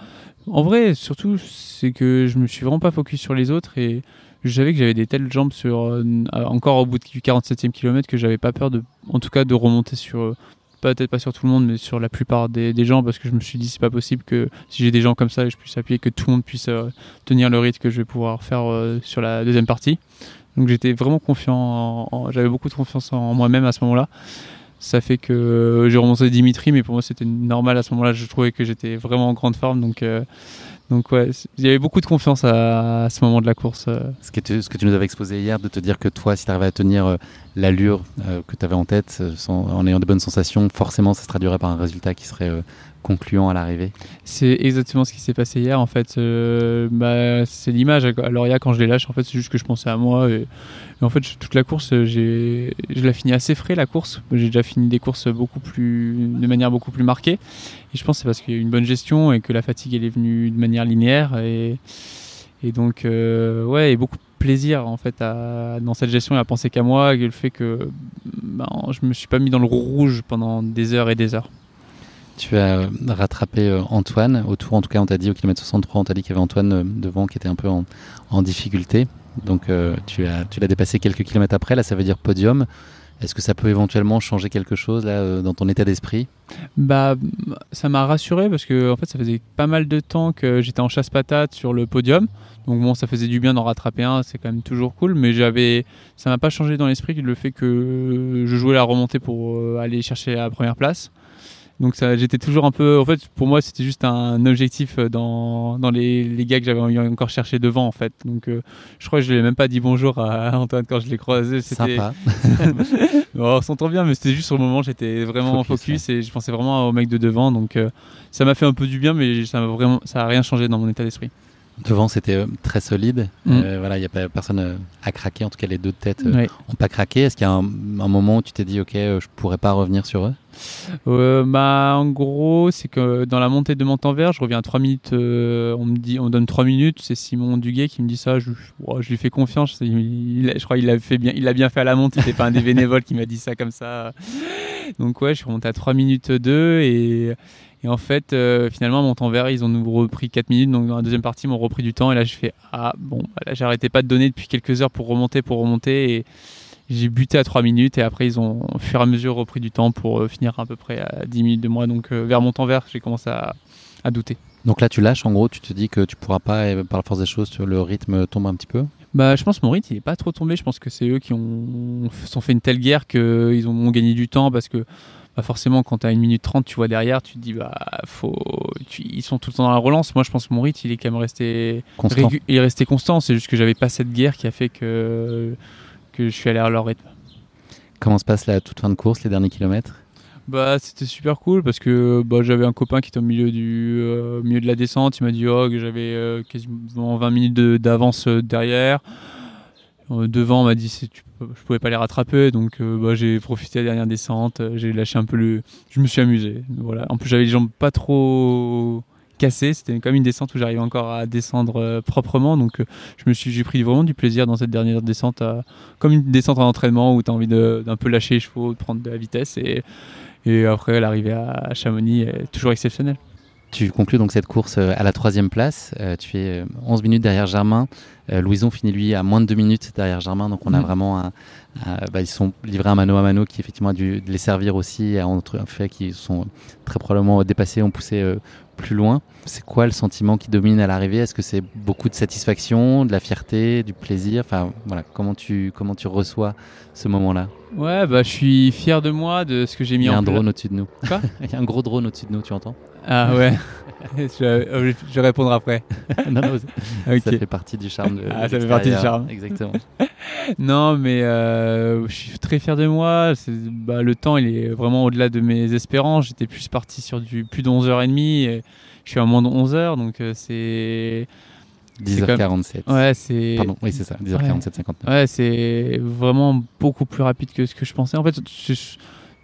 en vrai, surtout, c'est que je me suis vraiment pas focus sur les autres et je savais que j'avais des telles jambes sur euh, encore au bout du 47e kilomètre que j'avais pas peur de en tout cas de remonter sur peut-être pas sur tout le monde, mais sur la plupart des, gens, parce que je me suis dit c'est pas possible que si j'ai des gens comme ça, je puisse appuyer, que tout le monde puisse euh, tenir le rythme que je vais pouvoir faire euh, sur la deuxième partie. Donc j'étais vraiment confiant, j'avais beaucoup de confiance en moi-même à ce moment-là. Ça fait que euh, j'ai remonté Dimitri, mais pour moi c'était normal à ce moment-là. Je trouvais que j'étais vraiment en grande forme, donc donc ouais, il y avait beaucoup de confiance à, ce moment de la course. Euh. Ce que, tu, nous avais exposé hier, de te dire que toi, si tu arrivais à tenir euh, l'allure euh, que tu avais en tête, en ayant de bonnes sensations, forcément ça se traduirait par un résultat qui serait concluant à l'arrivée. C'est exactement ce qui s'est passé hier en fait. bah, c'est l'image à Loria quand je les lâche, en fait c'est juste que je pensais à moi. En fait toute la course, j'ai, je l'ai fini assez frais la course. J'ai déjà fini des courses beaucoup plus, de manière beaucoup plus marquée. Et je pense c'est parce qu'il y a eu une bonne gestion et que la fatigue est venue de manière linéaire et, et donc euh, ouais, et beaucoup plaisir en fait à, dans cette gestion et à penser qu'à moi, et le fait que ben, je me suis pas mis dans le rouge pendant des heures et des heures. Tu as rattrapé euh, Antoine autour, en tout cas on t'a dit au kilomètre 63, on t'a dit qu'il y avait Antoine euh, devant qui était un peu en, difficulté. Donc tu l'as dépassé quelques kilomètres après, là ça veut dire podium. Est-ce que ça peut éventuellement changer quelque chose là, euh, dans ton état d'esprit? Bah, ça m'a rassuré parce que en fait, ça faisait pas mal de temps que j'étais en chasse-patate sur le podium. Donc bon, ça faisait du bien d'en rattraper un, c'est quand même toujours cool. Mais j'avais, ça m'a pas changé dans l'esprit le fait que je jouais la remontée pour euh, aller chercher la première place. Donc j'étais toujours un peu. En fait, pour moi, c'était juste un objectif euh, dans, dans les, les gars que j'avais encore cherché devant, en fait. Donc euh, je crois que je lui ai même pas dit bonjour à Antoine quand je l'ai croisé. Sympa. bon, on s'entend bien, mais c'était juste sur le moment, j'étais vraiment en focus et je pensais vraiment au mec de devant. Donc euh, ça m'a fait un peu du bien, mais ça m'a vraiment, ça a rien changé dans mon état d'esprit. Devant, c'était très solide. Mm. voilà, il n'y a pas personne à craquer. En tout cas, les deux têtes n'ont pas craqué. Est-ce qu'il y a un, un, moment où tu t'es dit, ok, je pourrais pas revenir sur eux? Euh, bah, En gros, c'est que dans la montée de Montanvert, je reviens à 3 minutes. Euh, on me dit, on donne 3 minutes. C'est Simon Duguet qui me dit ça. Je, je lui fais confiance. Il, je crois qu'il a, fait bien, il a bien fait à la montée. C'était pas un des bénévoles qui m'a dit ça comme ça. Donc, ouais, je suis remonté à 3 minutes 2. Et, et en fait, euh, finalement, Montanvert, ils ont nous repris 4 minutes. Donc, dans la deuxième partie, ils m'ont repris du temps. Et là, je fais Ah, bon, bah là, j'arrêtais pas de donner depuis quelques heures pour remonter, pour remonter. Et j'ai buté à 3 minutes et après ils ont au fur et à mesure repris du temps pour euh, finir à peu près à 10 minutes de moi. Donc euh, vers mon temps vert, j'ai commencé à, douter. Donc là tu lâches en gros, tu te dis que tu pourras pas et par la force des choses le rythme tombe un petit peu bah, je pense que mon rythme il est pas trop tombé. Je pense que c'est eux qui ont sont fait une telle guerre qu'ils ont, gagné du temps parce que bah forcément quand tu as une minute 30 tu vois derrière tu te dis bah faut ils sont tout le temps dans la relance moi je pense que mon rythme il est quand même resté constant il est resté constant c'est juste que j'avais pas cette guerre qui a fait que que je suis allé à leur rythme. Comment se passe la toute fin de course, les derniers kilomètres? Bah, c'était super cool parce que bah, j'avais un copain qui était au milieu, du, euh, milieu de la descente. Il m'a dit oh, que j'avais euh, quasiment 20 minutes d'avance euh, derrière. Devant, on m'a dit que je pouvais pas les rattraper. Donc bah, j'ai profité de la dernière descente. J'ai lâché un peu le. Je me suis amusé. Voilà. En plus, j'avais les jambes pas trop cassé. C'était comme une descente où j'arrivais encore à descendre euh, proprement. Donc, euh, je me suis, j'ai pris vraiment du plaisir dans cette dernière descente, comme une descente en entraînement où tu as envie d'un peu lâcher les chevaux, de prendre de la vitesse. Et, et après, l'arrivée à Chamonix est toujours exceptionnelle. Tu conclus donc cette course euh, à la troisième place. tu fais 11 minutes derrière Germain. Louison finit lui à moins de 2 minutes derrière Germain. Donc on a mm. vraiment un, bah, ils sont livrés un mano à mano qui effectivement a dû les servir aussi. En fait, qu'ils sont très probablement dépassés, ont poussé plus loin. C'est quoi le sentiment qui domine à l'arrivée? Est-ce que c'est beaucoup de satisfaction, de la fierté, du plaisir? Enfin voilà, comment tu comment tu reçois ce moment-là? Ouais, bah je suis fier de moi, de ce que j'ai mis en place. Il y a un drone au-dessus de nous. Quoi? Il y a un gros drone au-dessus de nous, tu entends? Ah ouais. je, je, répondrai après. non, non, ça fait partie du charme. De, ah, ça fait partie du charme. Exactement. Non, mais euh, je suis très fier de moi. Bah, le temps, il est vraiment au-delà de mes espérances. J'étais plus parti sur du plus de 11h30. Et je suis à moins de 11h, donc euh, c'est. 10h47. Ouais, c'est. Pardon, oui, c'est ça, 10h47, 59. Ouais, c'est vraiment beaucoup plus rapide que ce que je pensais. En fait,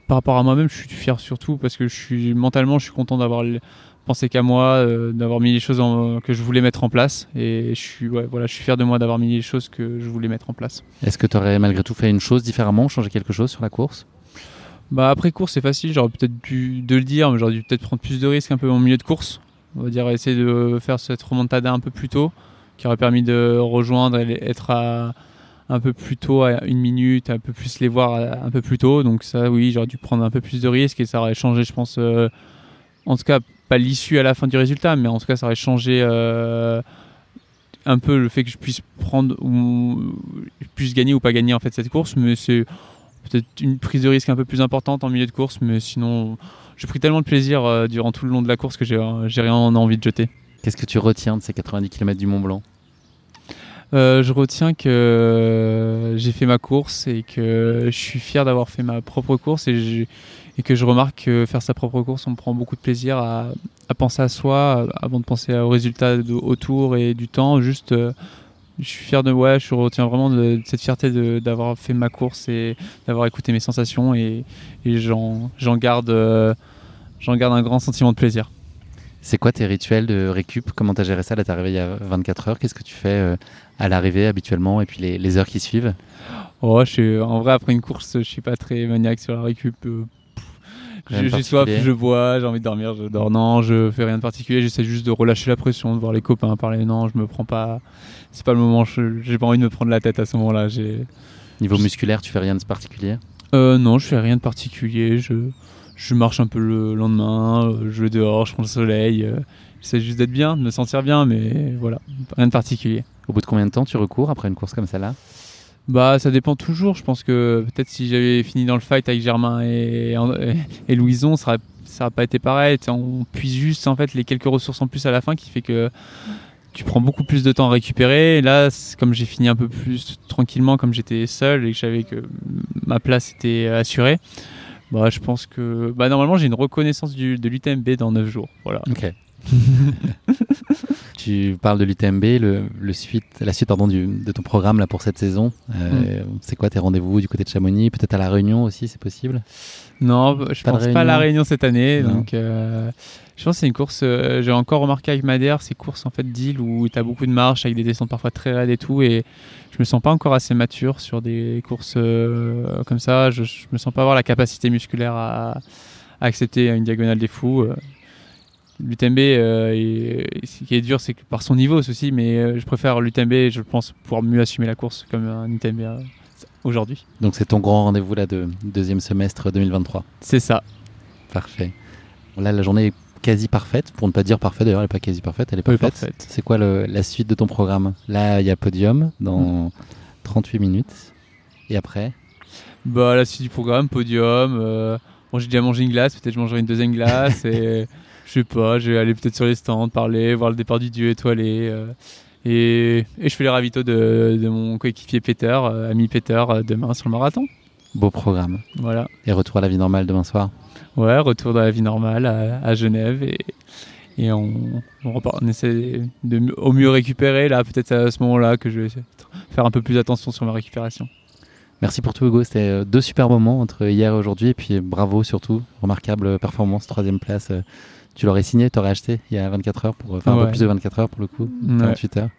par rapport à moi-même, je suis fier surtout parce que je suis mentalement, je suis content d'avoir pensé qu'à moi, euh, d'avoir mis les choses que je voulais mettre en place. Et je suis, ouais, voilà, je suis fier de moi d'avoir mis les choses que je voulais mettre en place. Est-ce que tu aurais malgré tout fait une chose différemment, changé quelque chose sur la course? Bah après course, c'est facile. J'aurais peut-être dû de le dire, mais j'aurais dû peut-être prendre plus de risques un peu en milieu de course on va dire essayer de faire cette remontada un peu plus tôt, qui aurait permis de rejoindre et être à, un peu plus tôt à une minute, un peu plus les voir un peu plus tôt. Donc ça, oui, j'aurais dû prendre un peu plus de risques et ça aurait changé, je pense, euh, en tout cas pas l'issue à la fin du résultat, mais en tout cas ça aurait changé euh, un peu le fait que je puisse prendre ou je puisse gagner ou pas gagner en fait cette course. Mais c'est peut-être une prise de risque un peu plus importante en milieu de course, mais sinon j'ai pris tellement de plaisir euh, durant tout le long de la course que j'ai euh, rien envie de jeter. Qu'est-ce que tu retiens de ces 90 km du Mont Blanc? Euh, je retiens que j'ai fait ma course et que je suis fier d'avoir fait ma propre course et, et, que je remarque que faire sa propre course, on prend beaucoup de plaisir à, penser à soi avant de penser aux résultats autour et du temps. Juste je suis fier de ouais je retiens vraiment de, cette fierté d'avoir fait ma course et d'avoir écouté mes sensations et, j'en garde euh, j'en garde un grand sentiment de plaisir. C'est quoi tes rituels de récup? Comment t'as géré ça? Là t'es arrivé il y a 24 heures. Qu'est-ce que tu fais euh, à l'arrivée habituellement? Et puis les, heures qui suivent? Oh je suis, en vrai après une course je suis pas très maniaque sur la récup euh, j'ai soif, je bois, j'ai envie de dormir, je dors. Non, je fais rien de particulier. J'essaie juste de relâcher la pression, de voir les copains parler. Non, je me prends pas. C'est pas le moment. J'ai pas envie de me prendre la tête à ce moment-là. Niveau musculaire, tu fais rien de particulier? Euh, Non, je fais rien de particulier. Je, je marche un peu le lendemain, euh, je vais dehors, je prends le soleil. Euh, J'essaie juste d'être bien, de me sentir bien, mais voilà, rien de particulier. Au bout de combien de temps tu recours après une course comme celle-là? Bah, ça dépend toujours. Je pense que peut-être si j'avais fini dans le fight avec Germain et, et, Louison, ça n'aurait pas été pareil. On puise juste en fait les quelques ressources en plus à la fin qui fait que tu prends beaucoup plus de temps à récupérer. Là, comme j'ai fini un peu plus tranquillement, comme j'étais seul et que je que ma place était assurée, bah, je pense que bah, normalement j'ai une reconnaissance du, de l'UTMB dans 9 jours. Voilà. Ok. tu parles de l'UTMB, le, le, suite, la suite pardon, du, de ton programme là, pour cette saison. Euh, mm. C'est quoi tes rendez-vous du côté de Chamonix? Peut-être à La Réunion aussi, c'est possible? Non, je pas pense pas à La Réunion? Cette année. Donc, euh, je pense que c'est une course, euh, j'ai encore remarqué avec Madère, ces courses en fait d'île où tu as beaucoup de marches avec des descentes parfois très raides et tout. Et je me sens pas encore assez mature sur des courses comme ça. Je, je, me sens pas avoir la capacité musculaire à, à accepter une diagonale des fous. L'UTMB, euh, ce qui est dur, c'est que par son niveau aussi, mais euh, je préfère l'UTMB, je pense pouvoir mieux assumer la course comme un UTMB euh, aujourd'hui. Donc c'est ton grand rendez-vous là de deuxième semestre 2023 C'est ça. Parfait. Là, la journée est quasi parfaite, pour ne pas dire parfaite, d'ailleurs elle n'est pas quasi parfaite, elle est parfaite. parfaite. C'est quoi le, la suite de ton programme? Là, il y a podium dans mmh. 38 minutes. Et après? Bah la suite du programme, podium. bon, j'ai déjà mangé une glace, peut-être je mangerai une deuxième glace et... je sais pas, je vais aller peut-être sur les stands, parler, voir le départ du dieu étoilé. Euh, et, et, je fais les ravitaux de, de mon coéquipier Peter, euh, ami Peter, euh, demain sur le marathon. Beau programme. Voilà. Et retour à la vie normale demain soir Ouais, retour dans la vie normale à, à Genève. Et, et on, on, repart, on essaie de au mieux récupérer. Là, peut-être à ce moment-là que je vais faire un peu plus attention sur ma récupération. Merci pour tout Hugo, c'était deux super moments entre hier et aujourd'hui et puis bravo surtout, remarquable performance, troisième place tu l'aurais signé, tu aurais acheté il y a 24 heures, pour, enfin ouais. un peu plus de 24 heures pour le coup, 48 ouais. heures.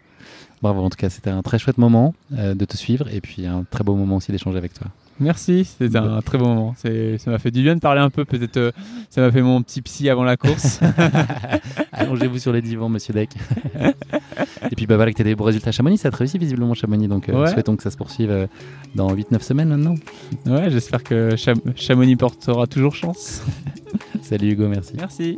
Bravo, en tout cas, c'était un très chouette moment euh, de te suivre et puis un très beau moment aussi d'échanger avec toi. Merci, c'était un très beau moment. Ça m'a fait du bien de parler un peu. Peut-être euh, ça m'a fait mon petit psy avant la course. Allongez-vous sur les divans, monsieur Deck. et puis bah voilà, que tu as des beaux résultats à Chamonix. Ça a réussi visiblement Chamonix. Donc euh, ouais. souhaitons que ça se poursuive euh, dans 8-9 semaines maintenant. Ouais, j'espère que Cham Chamonix portera toujours chance. Salut Hugo, merci. Merci.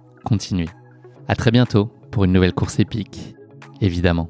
continuez. À très bientôt pour une nouvelle course épique, évidemment.